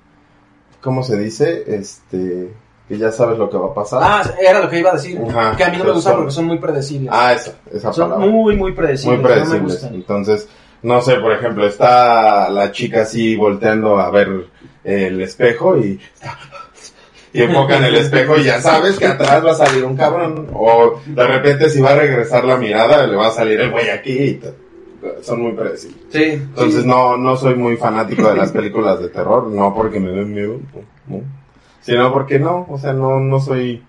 Speaker 1: ¿cómo se dice? Este, que ya sabes lo que va a pasar.
Speaker 2: Ah, era lo que iba a decir.
Speaker 1: Ajá.
Speaker 2: que a mí no me
Speaker 1: Son-
Speaker 2: gusta porque son muy predecibles.
Speaker 1: Ah, esa, esa
Speaker 2: son
Speaker 1: palabra.
Speaker 2: muy, muy predecibles.
Speaker 1: muy predecibles. Entonces, no sé, por ejemplo, está la chica así volteando a ver el espejo y y enfoca en el espejo y ya sabes que atrás va a salir un cabrón. O de repente si va a regresar la mirada, le va a salir el güey aquí y te- son muy predecibles.
Speaker 2: Sí.
Speaker 1: Entonces
Speaker 2: sí.
Speaker 1: no, no soy muy fanático de las películas de terror, no porque me den miedo, no. Sino porque no, o sea, no, no soy,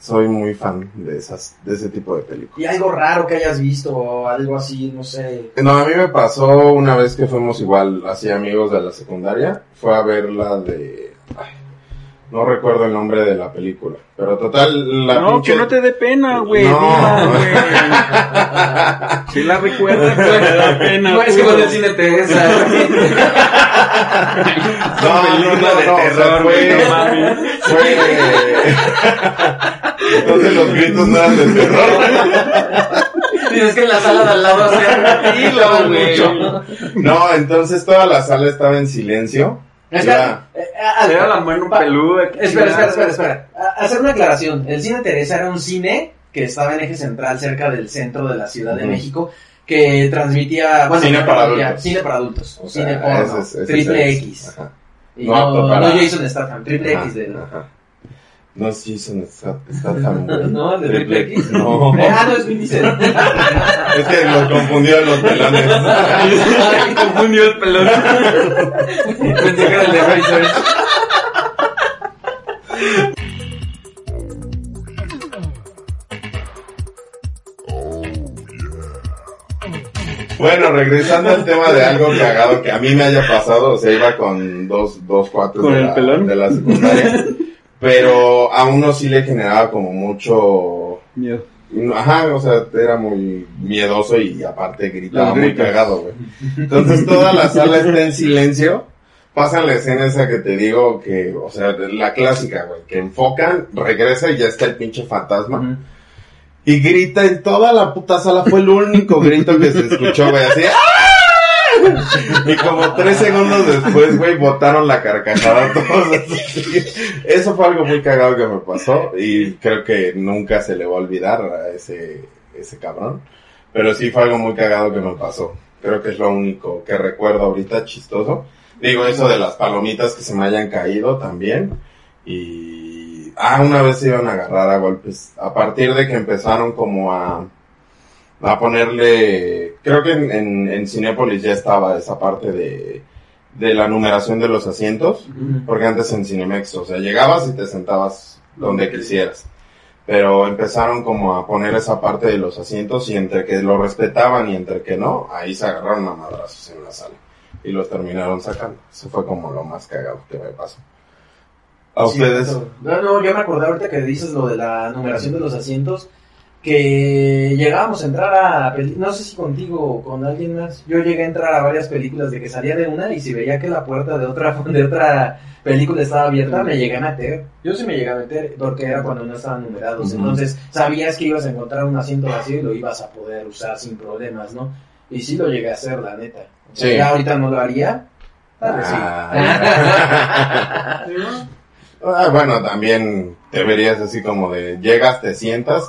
Speaker 1: soy muy fan de esas, de ese tipo de películas.
Speaker 2: Y algo raro que hayas visto o algo así, no sé.
Speaker 1: No, a mí me pasó una vez que fuimos igual, así amigos de la secundaria, fue a ver la de, ay, no recuerdo el nombre de la película, pero total, la
Speaker 3: no,
Speaker 1: pinche-
Speaker 3: que no te dé pena, güey.
Speaker 1: No.
Speaker 3: güey. Si la recuerdas, pues te da pena.
Speaker 2: No es que
Speaker 3: güey.
Speaker 2: con el cine te esa.
Speaker 1: No, no, no, no, o sea, fue-
Speaker 3: no mames.
Speaker 1: fue, entonces los gritos no eran de terror.
Speaker 2: Tienes que en la sala de al lado tranquilo, güey.
Speaker 1: No, entonces toda la sala estaba en silencio.
Speaker 2: Espera, eh,
Speaker 3: Era la mano
Speaker 2: pa-
Speaker 3: peluda.
Speaker 2: Espera, espera, espera, espera. Hacer una aclaración. El cine Teresa era un cine que estaba en eje central cerca del centro de la Ciudad de. México que transmitía bueno,
Speaker 1: Cine para adultos.
Speaker 2: cine para adultos,
Speaker 1: O sea,
Speaker 2: cine porno,
Speaker 1: ese es- ese
Speaker 2: triple
Speaker 1: es-
Speaker 2: X.
Speaker 1: Ajá.
Speaker 2: Y
Speaker 1: No
Speaker 2: no,
Speaker 1: apto
Speaker 2: no,
Speaker 1: para-
Speaker 2: Jason Statham, triple
Speaker 1: Ajá,
Speaker 2: X de
Speaker 1: ajá. No es Jason está, está tan güey.
Speaker 2: ¿No? ¿El de triple X?
Speaker 1: No.
Speaker 2: Ah, no, es Vin Diesel.
Speaker 1: Es que lo confundió los pelones.
Speaker 3: Confundió el pelón.
Speaker 2: Pensé que era el de Razor.
Speaker 1: Bueno, regresando al tema de algo cagado que a mí me haya pasado, o sea, iba con dos, dos cuates
Speaker 3: ¿Con
Speaker 1: de,
Speaker 3: el
Speaker 1: la,
Speaker 3: pelón?
Speaker 1: de la secundaria, pero a uno sí le generaba como mucho,
Speaker 3: Miedo.
Speaker 1: ajá, o sea, era muy miedoso y aparte gritaba muy cagado, güey. Entonces toda la sala está en silencio, pasan la escena esa que te digo que, o sea, la clásica, güey, que enfocan, regresa y ya está el pinche fantasma. Y grita en toda la puta sala, fue el único grito que se escuchó, güey, así. ¡ah! Y como tres segundos después, güey, botaron la carcajada todos. Eso fue algo muy cagado que me pasó y creo que nunca se le va a olvidar a ese, ese cabrón. Pero sí fue algo muy cagado que me pasó. Creo que es lo único que recuerdo ahorita chistoso. Digo eso de las palomitas que se me hayan caído también. Y, ah, una vez se iban a agarrar a golpes. A partir de que empezaron como a, a ponerle, creo que en, en, en Cinépolis ya estaba esa parte de, de la numeración de los asientos. Porque antes en Cinemex, o sea, llegabas y te sentabas donde quisieras. Pero empezaron como a poner esa parte de los asientos y entre que lo respetaban y entre que no, ahí se agarraron a madrazos en la sala. Y los terminaron sacando. Eso fue como lo más cagado que me pasó. ¿A ustedes?
Speaker 2: No, no, yo me acordé ahorita que dices lo de la numeración de los asientos, que llegábamos a entrar a, no sé si contigo o con alguien más, yo llegué a entrar a varias películas de que salía de una y si veía que la puerta de otra, de otra película estaba abierta, me llegué a meter. Yo sí me llegué a meter porque era cuando no estaban numerados, entonces sabías que ibas a encontrar un asiento vacío y lo ibas a poder usar sin problemas, ¿no? Y sí lo llegué a hacer, la neta.
Speaker 1: Sí.
Speaker 2: Ya ahorita no lo haría. Tal vez sí.
Speaker 1: Ah. Ah, bueno, también te verías así como de llegas, te sientas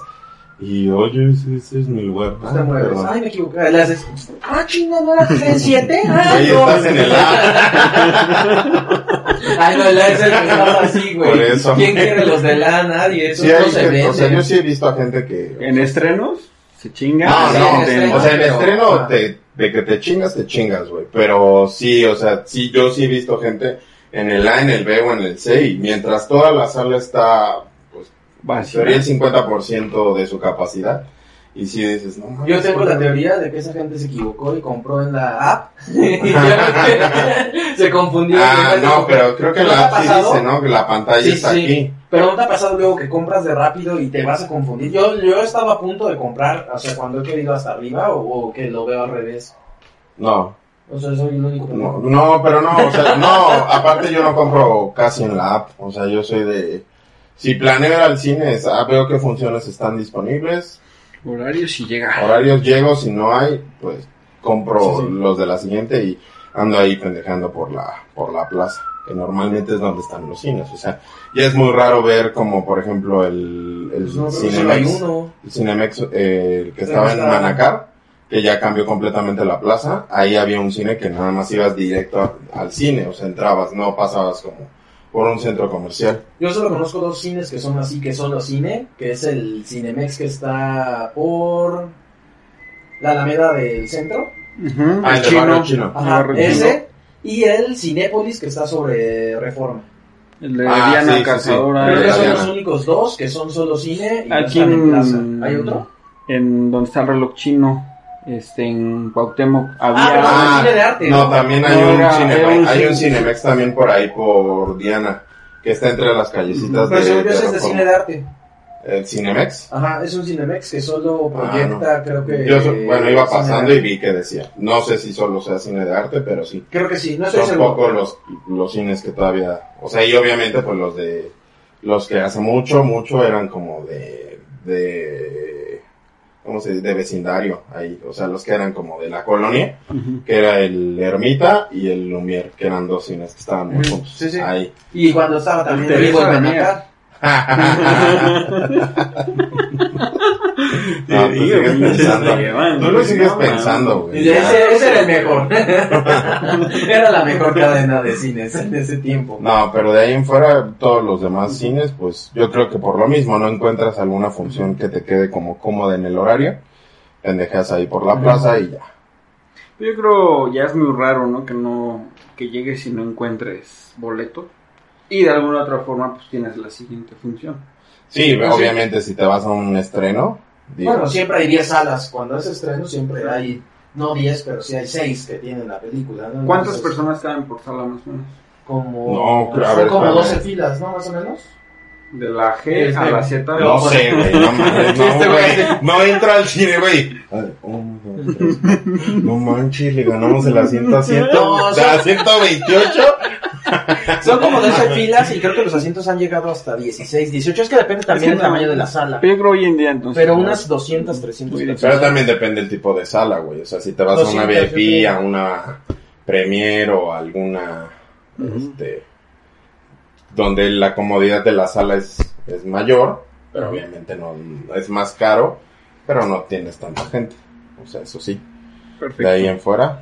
Speaker 1: y oye, ese, ese es mi lugar.
Speaker 2: Pues te
Speaker 1: Ah,
Speaker 2: mueves. Ay, me equivoqué. Le haces. Ah, chinga, ¿no era en 7? Ah,
Speaker 1: Ahí
Speaker 2: no.
Speaker 1: estás en el A.
Speaker 2: Ay, no, el A es el que estaba así, güey.
Speaker 1: Por eso.
Speaker 2: ¿Quién quiere los del A? Nadie. Eso
Speaker 1: Sí,
Speaker 2: no se vende.
Speaker 1: o sea, yo sí he visto a gente que...
Speaker 3: En estrenos se chinga.
Speaker 1: No,
Speaker 2: sí,
Speaker 1: no,
Speaker 2: estreno,
Speaker 1: o sea, en
Speaker 2: pero-
Speaker 1: estreno te, de que te chingas, te chingas, güey. Pero sí, o sea, sí, yo sí he visto gente en el A, en el B o en el C y mientras toda la sala está, sería el 50% de su capacidad. Y sí dices, no
Speaker 2: Yo tengo la teoría de que esa gente se equivocó y compró en la app. Y se confundió.
Speaker 1: Ah, no, pero creo que
Speaker 2: ¿No
Speaker 1: la app sí
Speaker 2: pasado?
Speaker 1: dice, ¿no? Que la pantalla
Speaker 2: Sí,
Speaker 1: está
Speaker 2: sí.
Speaker 1: aquí.
Speaker 2: Pero no te ha pasado luego que compras de rápido y te vas a confundir. Yo, yo estaba a punto de comprar, o sea, cuando he querido hasta arriba o, o que lo veo al revés.
Speaker 1: No,
Speaker 2: O sea, soy el único que
Speaker 1: no, no, pero no, o sea, no, aparte yo no compro casi en la app, o sea, yo soy de, si planeo ir al cine, es, ah, veo qué funciones están disponibles,
Speaker 3: Horarios y llega.
Speaker 1: horarios llego, si no hay, pues compro
Speaker 2: Sí, sí.
Speaker 1: los de la siguiente y ando ahí pendejando por la, por la plaza, que normalmente es donde están los cines, o sea, ya es muy raro ver como, por ejemplo, el, el
Speaker 2: Pues no,
Speaker 1: Cinemex, el Cinemex, eh, el que estaba en Manacar, que ya cambió completamente la plaza, ahí había un cine que nada más ibas directo a- al cine, o sea, entrabas, no pasabas como por un centro comercial.
Speaker 2: Yo solo conozco dos cines que son así, que son los cine, que es el Cinemex que está por la Alameda del centro.
Speaker 1: Ah, el Chino.
Speaker 2: Ajá,
Speaker 3: Chino.
Speaker 2: ese. Y el Cinépolis que está sobre Reforma.
Speaker 3: El de
Speaker 1: Ah,
Speaker 3: Diana
Speaker 1: sí, sí,
Speaker 3: Cazadora.
Speaker 1: sí.
Speaker 2: Que
Speaker 1: la
Speaker 2: son
Speaker 1: Diana.
Speaker 2: los únicos dos que son solo cine y no
Speaker 3: Aquí
Speaker 2: están en plaza. ¿Hay otro?
Speaker 3: en donde está el reloj chino, este, en Cuauhtémoc,
Speaker 2: Ah,
Speaker 3: había...
Speaker 2: pero es el cine de arte.
Speaker 1: no, también hay
Speaker 3: No,
Speaker 1: un,
Speaker 3: era-
Speaker 1: Cinemex,
Speaker 3: era un
Speaker 1: hay un
Speaker 3: cine.
Speaker 1: Cinemex también por ahí por Diana, que está entre las callecitas
Speaker 2: Pero
Speaker 1: de,
Speaker 2: ese es de cine de arte.
Speaker 1: ¿El Cinemex?
Speaker 2: Ajá, es un Cinemex que solo
Speaker 1: Ah,
Speaker 2: proyecta, creo que...
Speaker 1: Yo, bueno, iba pasando y vi que decía, no sé si solo sea cine de arte, pero sí.
Speaker 2: Creo que sí, no estoy
Speaker 1: Son pocos los, los cines que todavía, o sea, y obviamente pues los de, los que hace mucho, mucho eran como de, de, ¿cómo se dice? De vecindario ahí, o sea, los que eran como de la colonia, que era el Ermita y el Lumière, que eran dos cines que estaban muy juntos.
Speaker 2: sí, sí.
Speaker 1: Ahí.
Speaker 2: Y cuando estaba también
Speaker 3: El
Speaker 2: vivo en
Speaker 3: Teresa
Speaker 2: Manacar.
Speaker 1: No, tú
Speaker 3: digo,
Speaker 1: sigues pensando. Tú lo sigues
Speaker 3: no,
Speaker 1: pensando, güey.
Speaker 2: Ese, ese era el mejor. era la mejor cadena de cines en ese tiempo.
Speaker 1: No, pero de ahí en fuera, todos los demás cines, pues yo creo que por lo mismo no encuentras alguna función que te quede como cómoda en el horario. Pendejas ahí por la plaza y ya.
Speaker 3: Yo creo ya es muy raro, ¿no? Que no, que llegues y no encuentres boleto. Y de alguna otra forma, pues tienes la siguiente función.
Speaker 1: Sí,
Speaker 2: Pues sí.
Speaker 1: obviamente si te vas a un estreno, digo,
Speaker 2: Bueno, siempre hay 10 salas. Cuando es estreno siempre hay, no 10, pero sí hay 6 que tienen la película. ¿no?
Speaker 3: ¿Cuántas
Speaker 2: Entonces,
Speaker 3: personas caben por sala más o menos?
Speaker 2: Como,
Speaker 1: No, a
Speaker 2: son como
Speaker 1: espérame.
Speaker 2: 12 filas, ¿no? Más o menos.
Speaker 3: De la G
Speaker 2: Este,
Speaker 3: a la Z.
Speaker 1: no sé, güey, no mames, no,
Speaker 2: Este güey
Speaker 1: no entra al cine, güey. Tres. No manches, le ganamos el asiento a ciento,
Speaker 2: No,
Speaker 1: a
Speaker 2: son-
Speaker 1: 128.
Speaker 2: Son como 12 filas y creo que los asientos han llegado hasta 16, 18. Es que depende también
Speaker 3: Es
Speaker 2: del
Speaker 3: que no.
Speaker 2: tamaño de la sala.
Speaker 3: Pero yo creo hoy en día entonces.
Speaker 2: Pero unas 200, 300
Speaker 3: Muy bien.
Speaker 1: Pero también depende del tipo de sala, güey. O sea, si te vas a una
Speaker 2: 200,
Speaker 1: VIP, a una Premier o alguna, este, donde la comodidad de la sala es, es mayor, pero obviamente no es más caro, pero no tienes tanta gente. O sea, eso sí.
Speaker 3: Perfecto.
Speaker 1: De ahí en fuera,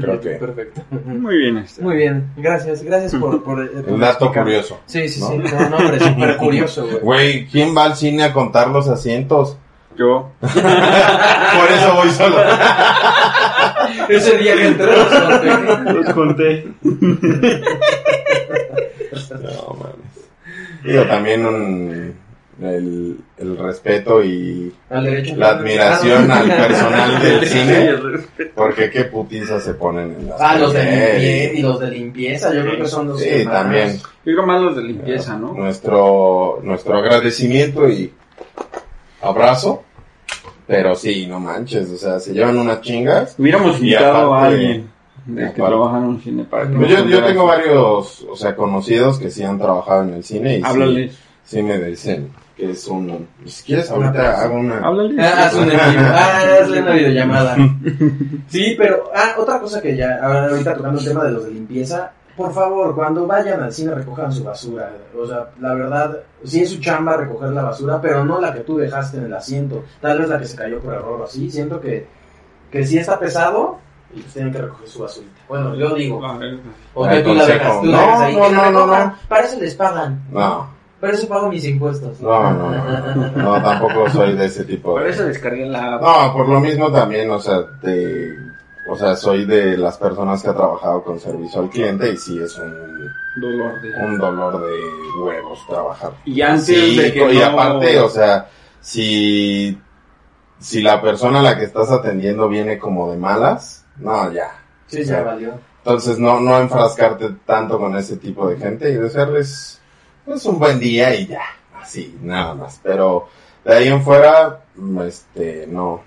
Speaker 1: creo que
Speaker 2: Perfecto.
Speaker 3: Muy bien este.
Speaker 2: Muy bien, gracias, gracias por, por, eh, por
Speaker 1: un dato
Speaker 2: explicar.
Speaker 1: curioso.
Speaker 2: Sí, sí,
Speaker 1: ¿no?
Speaker 2: sí, no, no, hombre, súper curioso, güey.
Speaker 1: Güey, ¿quién va al cine a contar los asientos?
Speaker 3: Yo.
Speaker 1: Por eso voy solo.
Speaker 2: Ese día que entré, los conté.
Speaker 3: Los conté.
Speaker 1: No mames. Digo, también un, el, el respeto y
Speaker 2: Al derecho.
Speaker 1: la admiración al personal del cine,
Speaker 3: Sí,
Speaker 1: porque qué putiza se ponen en las
Speaker 2: Ah, los de limpieza y los de limpieza, yo creo que son los
Speaker 1: Sí,
Speaker 2: que más-
Speaker 1: también.
Speaker 3: Yo creo más los de limpieza, ¿no?
Speaker 1: Nuestro, nuestro agradecimiento y abrazo. Pero sí, no manches, o sea, se llevan unas chingas.
Speaker 3: Hubiéramos
Speaker 1: Y
Speaker 3: invitado a
Speaker 1: aparte-
Speaker 3: alguien de que trabaja en un cine para que
Speaker 1: Pues
Speaker 3: nos
Speaker 1: yo, yo
Speaker 3: contara
Speaker 1: tengo varios, o sea, conocidos que sí han trabajado en el cine y sí,
Speaker 3: Háblales.
Speaker 1: Sí me dicen que es un... Si quieres, ahorita hago una...
Speaker 3: Háblales.
Speaker 2: Ah, haz una, ah, hazle una videollamada. Sí, pero, ah, otra cosa que ya, ahora ahorita tocando el tema de los de limpieza, por favor, cuando vayan al cine recojan su basura. O sea, la verdad, sí es su chamba recoger la basura, pero no la que tú dejaste en el asiento. Tal vez la que se cayó por error o así. Siento que, que sí está pesado y pues tienen que recoger su basurita. Bueno, yo digo.
Speaker 3: A ver,
Speaker 2: O que tú la dejas, tú
Speaker 1: No,
Speaker 2: dejas ahí.
Speaker 1: no, no, no, no.
Speaker 2: Para eso les pagan.
Speaker 1: No,
Speaker 2: Para eso pago mis impuestos.
Speaker 1: no, no, no, no, no, tampoco soy de ese tipo
Speaker 3: Por
Speaker 1: de...
Speaker 3: eso descargué la app.
Speaker 1: No, por lo mismo también, o sea, de, o sea, soy de las personas que ha trabajado con servicio al cliente y sí es un,
Speaker 3: dolor de...
Speaker 1: un dolor de huevos trabajar.
Speaker 3: Y antes
Speaker 1: Sí,
Speaker 3: de que
Speaker 1: y
Speaker 3: no-
Speaker 1: aparte, o sea, si, si la persona a la que estás atendiendo viene como de malas, no, ya.
Speaker 2: Sí, ya valió.
Speaker 1: Entonces no, no enfrascarte tanto con ese tipo de gente y desearles pues un buen día y ya, así, nada más. Pero de ahí en fuera, este, no,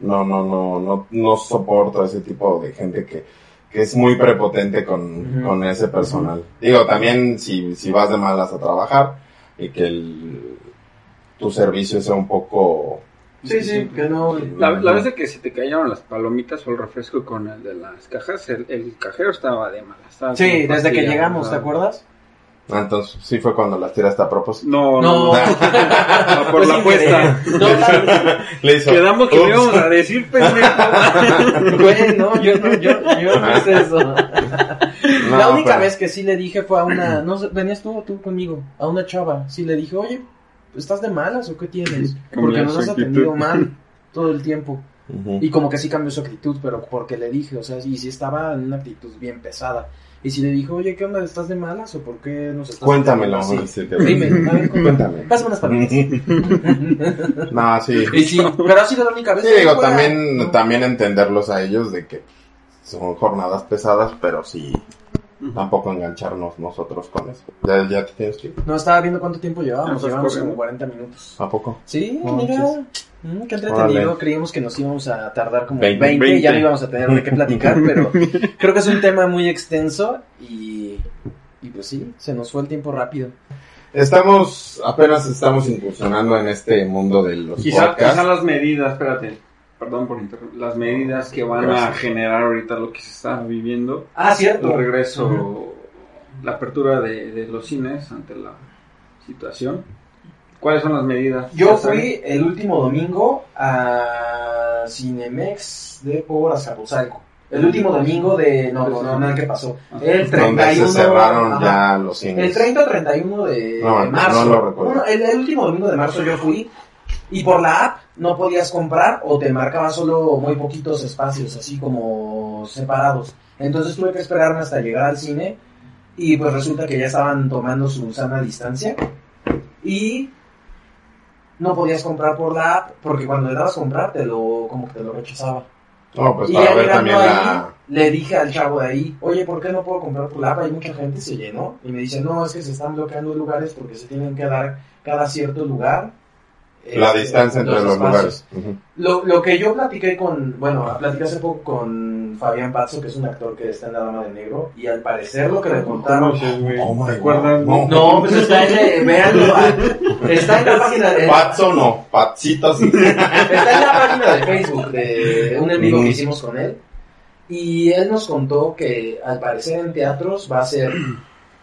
Speaker 1: no, no, no, no, no soporto ese tipo de gente que, que es muy prepotente con, con ese personal. Digo, también si, si vas de malas a trabajar y que el, tu servicio sea un poco...
Speaker 2: Sí, sí, que no.
Speaker 3: La, la vez de que se te cayeron las palomitas o el refresco con el de las cajas, el, el cajero estaba de mala. estaba
Speaker 2: Sí, desde que llegamos, ¿te acuerdas?
Speaker 1: Ah, Entonces sí fue cuando las tiraste a propósito.
Speaker 3: No,
Speaker 2: No.
Speaker 3: no, no. por
Speaker 2: Fue
Speaker 3: la apuesta.
Speaker 2: No, la-
Speaker 1: Le hizo,
Speaker 3: Quedamos que íbamos a decir, pendejo.
Speaker 2: Güey, no, yo no, yo, yo no hice eso.
Speaker 1: No,
Speaker 2: la única
Speaker 1: pero-
Speaker 2: vez que sí le dije fue a una, no sé, venías tú o tú conmigo, a una chava, sí le dije, oye, ¿estás de malas o qué tienes? Porque nos has atendido mal todo el tiempo. Y como que sí cambió su actitud, pero porque le dije, o sea, y si estaba en una actitud bien pesada. Y si le dije, oye, ¿qué onda? ¿Estás de malas o por qué nos estás
Speaker 1: Cuéntamelo.
Speaker 2: atendiendo
Speaker 1: sí,
Speaker 2: así?
Speaker 1: te-
Speaker 2: Dime, a ver, cuéntame. Pásame unas palomitas.
Speaker 1: No, sí.
Speaker 2: y sí, pero ha sido la única vez
Speaker 1: Sí, digo,
Speaker 2: fuera.
Speaker 1: también, también entenderlos a ellos de que son jornadas pesadas, pero sí, tampoco engancharnos nosotros con eso. ¿Ya, ya te tienes que ir?
Speaker 2: No, estaba viendo cuánto tiempo llevábamos,
Speaker 3: Ah, ¿estás
Speaker 2: llevamos
Speaker 3: corriendo?
Speaker 2: como 40 minutos.
Speaker 1: ¿A poco?
Speaker 2: Sí,
Speaker 1: No,
Speaker 2: mira, mm, qué entretenido.
Speaker 1: Órale.
Speaker 2: Creímos que nos íbamos a tardar como 20,
Speaker 1: 20.
Speaker 2: y ya no íbamos a tener de qué platicar, pero creo que es un tema muy extenso y, y pues sí, se nos fue el tiempo rápido.
Speaker 1: Estamos, apenas estamos incursionando en este mundo de los
Speaker 3: Quizá,
Speaker 1: podcasts.
Speaker 3: quizá las medidas, espérate, perdón por interrumpir, las medidas que van a generar ahorita lo que se está viviendo,
Speaker 2: Ah, cierto.
Speaker 3: el regreso, la apertura de, de los cines ante la situación. ¿Cuáles son las medidas?
Speaker 2: Yo fui el último domingo a Cinemex de por Azcapotzalco. El último domingo de... No, no, no, no, ¿qué pasó? El 31...
Speaker 1: donde se cerraron
Speaker 2: ajá.
Speaker 1: ya los cines.
Speaker 2: El 30 o 31 de
Speaker 1: No,
Speaker 2: marzo.
Speaker 1: no lo recuerdo.
Speaker 2: Uno- el, el último domingo de marzo yo fui y por la app no podías comprar o te marcaba solo muy poquitos espacios, así como separados. Entonces tuve que esperarme hasta llegar al cine y pues resulta que ya estaban tomando su sana distancia y no podías comprar por la app porque cuando le dabas comprar te lo como que te lo rechazaba.
Speaker 1: No, pues
Speaker 2: Y
Speaker 1: para ver también
Speaker 2: ahí,
Speaker 1: la...
Speaker 2: le dije al chavo de ahí, oye, ¿por qué no puedo comprar por la app? Hay mucha gente, se llenó. Y me dice, no, es que se están bloqueando lugares porque se tienen que dar cada cierto lugar.
Speaker 1: La
Speaker 2: este,
Speaker 1: distancia entre los
Speaker 2: espacios".
Speaker 1: lugares. Ujú.
Speaker 2: Lo, lo que yo platiqué con, bueno, platiqué hace poco con Fabián Pazzo, que es un actor que está en La Dama de Negro, y al parecer lo que le contaron...
Speaker 1: Oh my
Speaker 3: ¿Te acuerdas?
Speaker 1: God,
Speaker 2: No, pues está en, eh, véanlo, ah, está en la página de...
Speaker 1: Patso no, Patsitos.
Speaker 2: Está en la página de Facebook de un enemigo que
Speaker 1: Mm.
Speaker 2: hicimos con él. Y él nos contó que al parecer en teatros va a ser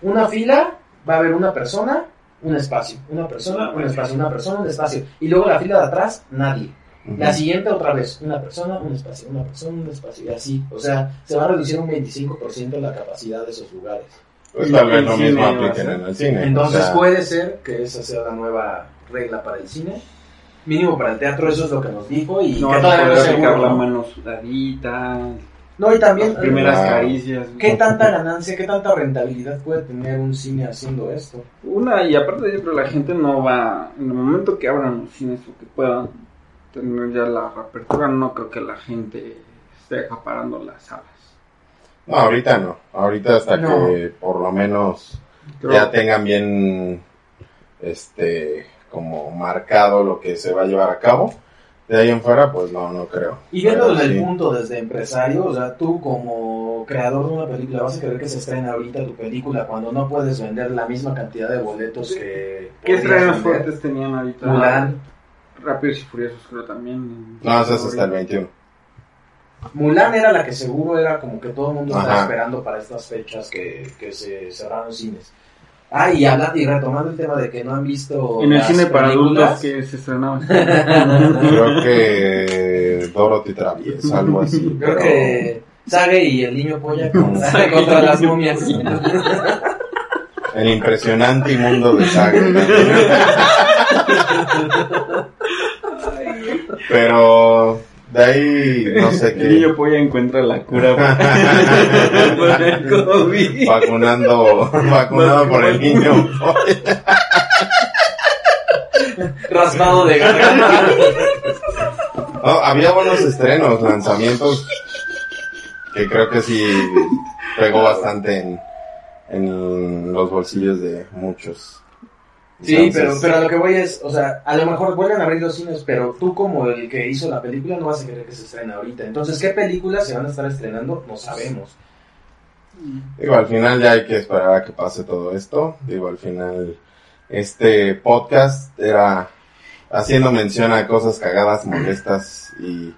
Speaker 2: una fila, va a haber una persona, un espacio. Una persona, un espacio, una persona, un espacio. Y luego la fila de atrás, nadie. La siguiente otra vez, una persona, un espacio, una persona, un espacio. Y así. O sea, se va a reducir un 25% la capacidad de esos lugares.
Speaker 1: Pues tal vez lo mismo apliquen en el cine.
Speaker 2: Entonces
Speaker 1: o sea,
Speaker 2: puede ser que esa sea la nueva regla para el cine. Mínimo para el teatro, eso es lo que nos dijo. Y
Speaker 3: No
Speaker 2: que todavía no seguro,
Speaker 3: la
Speaker 2: ¿no?
Speaker 3: mano sudadita,
Speaker 2: No, y también...
Speaker 3: las primeras
Speaker 1: Ah.
Speaker 3: caricias.
Speaker 2: ¿Qué tanta ganancia, qué tanta rentabilidad puede tener un cine haciendo esto?
Speaker 3: Una, y aparte de eso, la gente no va, en el momento que abran los cines o que puedan tener ya la reapertura, no creo que la gente esté acaparando las salas.
Speaker 1: No, ahorita no. Ahorita hasta
Speaker 2: No.
Speaker 1: que por lo menos
Speaker 3: Creo-
Speaker 1: ya tengan bien, este, como marcado lo que se va a llevar a cabo. De ahí en fuera, pues no, no creo.
Speaker 2: Y viendo desde el punto, desde empresario, o sea, tú como creador de una película, ¿vas a querer que se estrene ahorita tu película cuando no puedes vender la misma cantidad de boletos que...
Speaker 3: ¿Qué estrenos fuertes tenían ahorita?
Speaker 2: Mulan.
Speaker 3: Rápidos y Furiosos creo también.
Speaker 1: No, eso es hasta el 21.
Speaker 2: Mulan era la que seguro era como que todo el mundo estaba esperando para estas fechas que, que se cerraron cines. Ah, y hablando y retomando el tema de que no han visto.
Speaker 3: En el
Speaker 2: las
Speaker 3: cine para
Speaker 2: películas,
Speaker 3: adultos que se estrenaba.
Speaker 1: Creo que Dorothy Travieso, algo así.
Speaker 2: Creo
Speaker 1: pero-
Speaker 2: que Sage y el niño polla contra, contra las momias.
Speaker 1: El impresionante mundo de Saga. Pero de ahí no sé
Speaker 3: El niño
Speaker 1: qué.
Speaker 3: polla encuentra la cura para el COVID.
Speaker 1: Vacunando, vacunado por el niño.
Speaker 2: Raspado de garganta.
Speaker 1: No, había buenos estrenos, lanzamientos que creo que sí pegó bastante en, en los bolsillos de muchos.
Speaker 2: Sí,
Speaker 1: Entonces,
Speaker 2: pero, pero a lo que voy es, o sea, a lo mejor vuelven a abrir los cines, pero tú como el que hizo la película no vas a querer que se estrene ahorita. Entonces, ¿qué películas se van a estar estrenando? No sabemos.
Speaker 1: Digo, al final ya hay que esperar a que pase todo esto. Digo, al final este podcast era haciendo mención a cosas cagadas, molestas y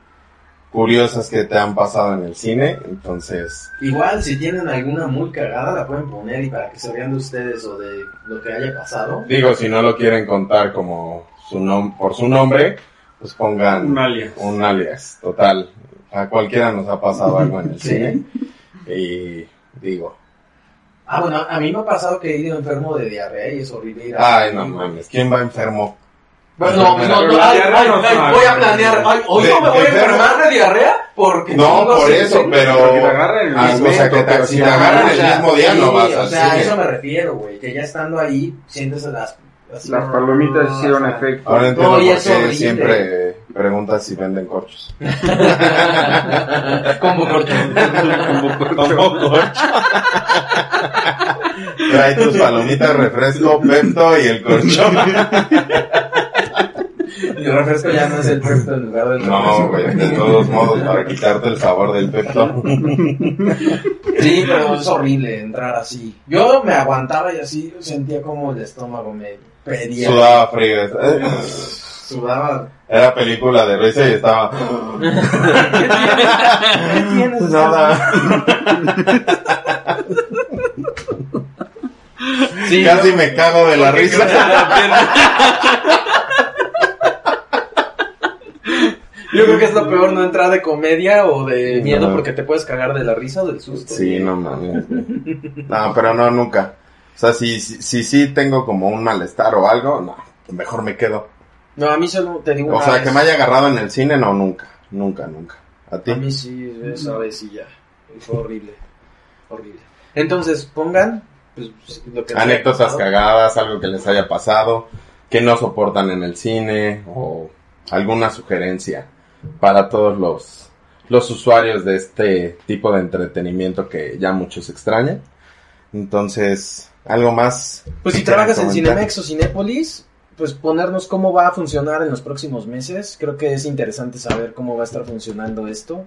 Speaker 1: curiosas que te han pasado en el cine. Entonces,
Speaker 2: Igual, si tienen alguna muy cagada, la pueden poner y para que se vean de ustedes o de lo que haya pasado.
Speaker 1: digo, si no lo quieren contar como su nom por su nombre, pues pongan
Speaker 3: Un alias.
Speaker 1: un alias, total. A cualquiera nos ha pasado algo en el
Speaker 2: Sí.
Speaker 1: cine. Y digo,
Speaker 2: Ah, bueno, a mí me ha pasado que he ido enfermo de diarrea y es horrible ir a...
Speaker 1: ay, no mames, ¿quién va enfermo?
Speaker 2: Bueno, no, no, no, ay, ay, ay, voy a planear, ay, hoy no me voy a enfermar de diarrea porque...
Speaker 1: No, por eso, pero... O si te agarran
Speaker 2: o
Speaker 1: el mismo día, no vas
Speaker 2: O
Speaker 1: al
Speaker 2: sea, a eso me refiero, güey, que ya estando ahí sientes las... las-
Speaker 3: Las palomitas hicieron efecto.
Speaker 1: Ahora entiendo por qué siempre preguntas si venden corchos.
Speaker 2: Como corto.
Speaker 1: Como corcho. Trae tus palomitas, refresco, Pepto y el corcho.
Speaker 2: El refresco ya no es el Pepto en lugar del
Speaker 1: No, güey, de todos modos, para quitarte el sabor del Pepto.
Speaker 2: Sí, pero es horrible entrar así. Yo me aguantaba y así sentía como el estómago me pedía.
Speaker 1: Sudaba frío. Eh,
Speaker 2: Sudaba.
Speaker 1: Era película de risa y estaba...
Speaker 2: ¿Qué tienes?
Speaker 1: Nada.
Speaker 2: Sí,
Speaker 1: Casi me cago de la risa.
Speaker 2: Yo creo que es lo peor no entrar de comedia o de miedo
Speaker 1: No.
Speaker 2: porque te puedes cagar de la risa o del susto.
Speaker 1: Sí, no mames. No, pero no, nunca. O sea, si, si, si sí tengo como un malestar o algo, no, mejor me quedo.
Speaker 2: No, a mí solo te digo
Speaker 1: O
Speaker 2: una
Speaker 1: sea,
Speaker 2: vez.
Speaker 1: que me haya agarrado en el cine, no, nunca. Nunca, nunca. ¿A ti?
Speaker 2: A mí sí, esa vez sí ya. Fue horrible. Horrible. Entonces, pongan pues, lo que
Speaker 1: Anécdotas cagadas, algo que les haya pasado, que no soportan en el cine, o alguna sugerencia para todos los, los usuarios de este tipo de entretenimiento que ya muchos extrañan. Entonces, algo más.
Speaker 2: Pues si trabajas en? Cinemex o Cinépolis, pues ponernos cómo va a funcionar en los próximos meses. Creo que es interesante saber cómo va a estar funcionando esto.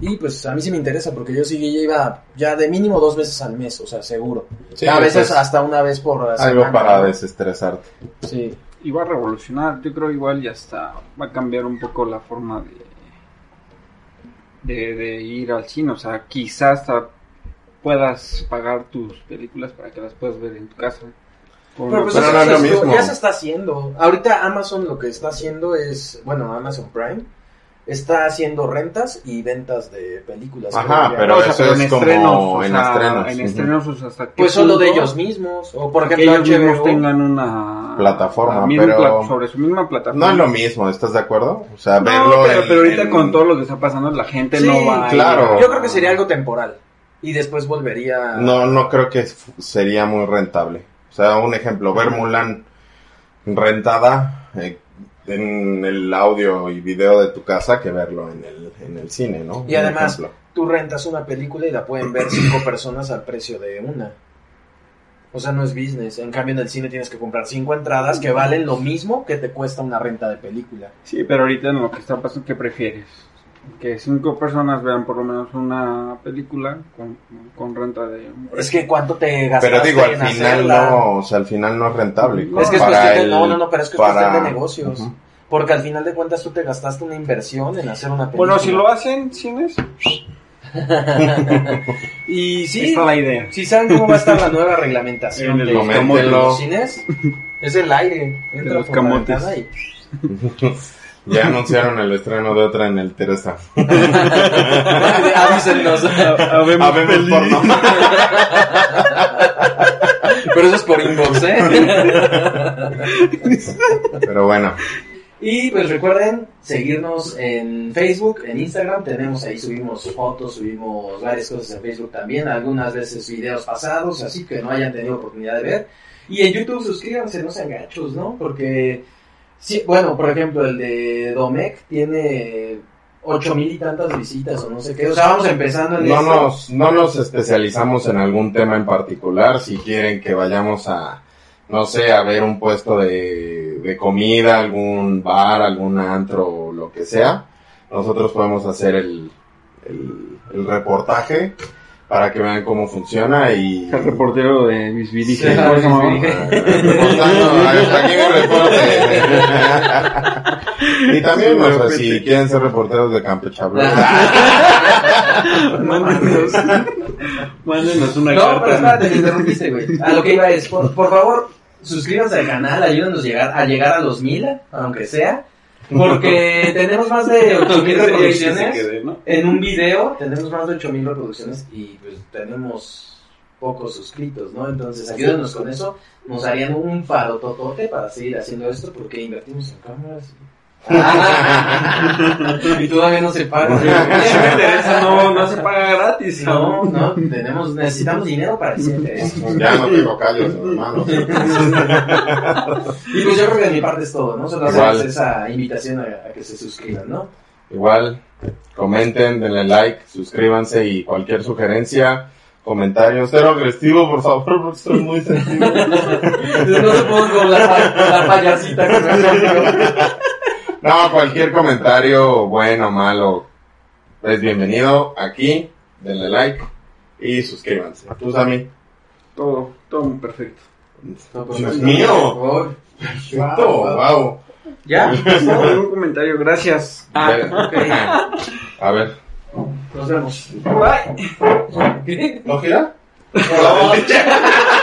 Speaker 2: Y pues a mí sí me interesa porque yo sí ya iba ya de mínimo dos veces al mes, o sea, seguro.
Speaker 1: Sí,
Speaker 2: a veces hasta una vez por
Speaker 1: algo
Speaker 2: semana,
Speaker 1: para
Speaker 2: ¿no?
Speaker 1: desestresarte.
Speaker 2: Sí.
Speaker 3: Y va a revolucionar, yo creo igual ya está, va a cambiar un poco la forma de, de, de ir al cine, o sea, quizás hasta puedas pagar tus películas para que las puedas ver en tu casa.
Speaker 2: Pero pues
Speaker 1: Pero
Speaker 2: eso
Speaker 1: no es lo
Speaker 2: es-
Speaker 1: mismo.
Speaker 2: ya se está haciendo. Ahorita Amazon lo que está haciendo es, bueno, Amazon Prime está haciendo rentas y ventas de películas.
Speaker 1: Ajá, pero
Speaker 3: o sea,
Speaker 1: eso es como en
Speaker 3: sea,
Speaker 1: estrenos.
Speaker 3: En estrenos, o sea, hasta qué
Speaker 2: Pues solo de ellos mismos. O por
Speaker 3: que
Speaker 2: ejemplo,
Speaker 3: ellos mismos tengan una
Speaker 1: Plataforma, pero-
Speaker 3: pla- sobre su misma plataforma.
Speaker 1: No es lo mismo, ¿estás de acuerdo? O sea,
Speaker 3: No,
Speaker 1: verlo
Speaker 3: pero,
Speaker 1: en-
Speaker 3: pero ahorita
Speaker 1: en-
Speaker 3: con todo lo que está pasando, la gente
Speaker 2: Sí,
Speaker 3: no va
Speaker 1: claro.
Speaker 3: a-
Speaker 2: Yo creo que sería algo temporal. Y después volvería.
Speaker 1: No, no creo que sería muy rentable. O sea, un ejemplo, ver Mulan rentada eh, en el audio y video de tu casa que verlo en el, en el cine, ¿no?
Speaker 2: Y
Speaker 1: Un
Speaker 2: además,
Speaker 1: ejemplo.
Speaker 2: tú rentas una película y la pueden ver cinco personas al precio de una. O sea, no es business. En cambio, en el cine tienes que comprar cinco entradas que valen lo mismo que te cuesta una renta de película.
Speaker 3: Sí, pero ahorita en lo que está pasando, ¿qué prefieres? Que cinco personas vean por lo menos una película con, con renta de...
Speaker 2: Es que cuánto te gastaste
Speaker 1: Pero digo, al
Speaker 2: en
Speaker 1: final
Speaker 2: hacerla?
Speaker 1: no, o sea, al final no es rentable.
Speaker 2: Es que es cuestión de,
Speaker 1: el-
Speaker 2: no, no, no, pero es que es
Speaker 1: para-
Speaker 2: cuestión de negocios. Porque al final de cuentas tú te gastaste una inversión en hacer una película.
Speaker 3: Bueno, si lo hacen cines,
Speaker 2: Y sí,
Speaker 3: está la idea.
Speaker 2: si saben cómo va a estar la nueva reglamentación
Speaker 3: En el
Speaker 2: de, los cines, es el aire. Entra
Speaker 3: los
Speaker 2: por
Speaker 3: camotes.
Speaker 2: y-
Speaker 1: Ya anunciaron el estreno de otra en el Teresa.
Speaker 2: Avísennos.
Speaker 3: Habemos
Speaker 1: porno.
Speaker 2: Pero eso es por inbox, ¿eh?
Speaker 1: Pero bueno,
Speaker 2: Y pues recuerden seguirnos en Facebook, en Instagram, tenemos ahí, subimos fotos, subimos varias cosas en Facebook también, algunas veces videos pasados, así que no hayan tenido oportunidad de ver. Y en YouTube suscríbanse, no sean gachos, ¿no? Porque, sí, bueno, por ejemplo, el de Domec tiene ocho mil y tantas visitas o no sé qué, o sea, vamos empezando en
Speaker 1: no nos, no nos especializamos en algún tema en particular. Si quieren que vayamos a, no sé, a ver un puesto de, de comida, algún bar, algún antro o lo que sea, nosotros podemos hacer el, el, el reportaje para que vean cómo funciona y...
Speaker 3: El reportero de mis
Speaker 2: Sí, ah,
Speaker 3: ¿cómo se llamaba?
Speaker 2: mis
Speaker 1: Reportando, hasta aquí mi reporte. y también, o sea, si quieren ser reporteros de Campechablo.
Speaker 3: Mándenos, mándenos una
Speaker 2: No, pero
Speaker 3: carta.
Speaker 2: espérate, me interrumpiste, güey. A lo que iba es, por, por favor, suscríbanse al canal, ayúdanos a llegar, a llegar a los mil, aunque sea. Porque tenemos más de 8000 reproducciones
Speaker 3: ¿no?
Speaker 2: en un video, tenemos más de 8000 reproducciones y pues tenemos pocos suscritos, ¿no? Entonces ayúdenos con eso, nos harían un parototote para seguir haciendo esto porque invertimos en cámaras. Y, y todavía no se paga.
Speaker 3: Me interesa, no, no se paga gratis.
Speaker 2: No, no, tenemos, necesitamos dinero para que se.
Speaker 1: Ya no tengo callos, hermano.
Speaker 2: Y pues yo creo que de mi parte es todo, ¿no? Solo
Speaker 1: Igual.
Speaker 2: hacemos esa invitación a, a que se suscriban, ¿no?
Speaker 1: Igual, comenten, denle like, suscríbanse y cualquier sugerencia, comentario, cero agresivo, por favor, porque estoy muy sensible.
Speaker 2: No se pongan como la, la payasita que me.
Speaker 1: No, cualquier comentario, bueno, malo, es bienvenido aquí, denle like y suscríbanse. Tú, Sammy.
Speaker 3: Todo, todo muy perfecto.
Speaker 1: Dios mío. Perfecto, wow.
Speaker 2: ¿Ya?
Speaker 3: Un comentario, gracias.
Speaker 2: Ah.
Speaker 1: A ver.
Speaker 2: Nos vemos.
Speaker 3: Bye.
Speaker 2: ¿Qué?
Speaker 1: ¿No gira?
Speaker 2: No,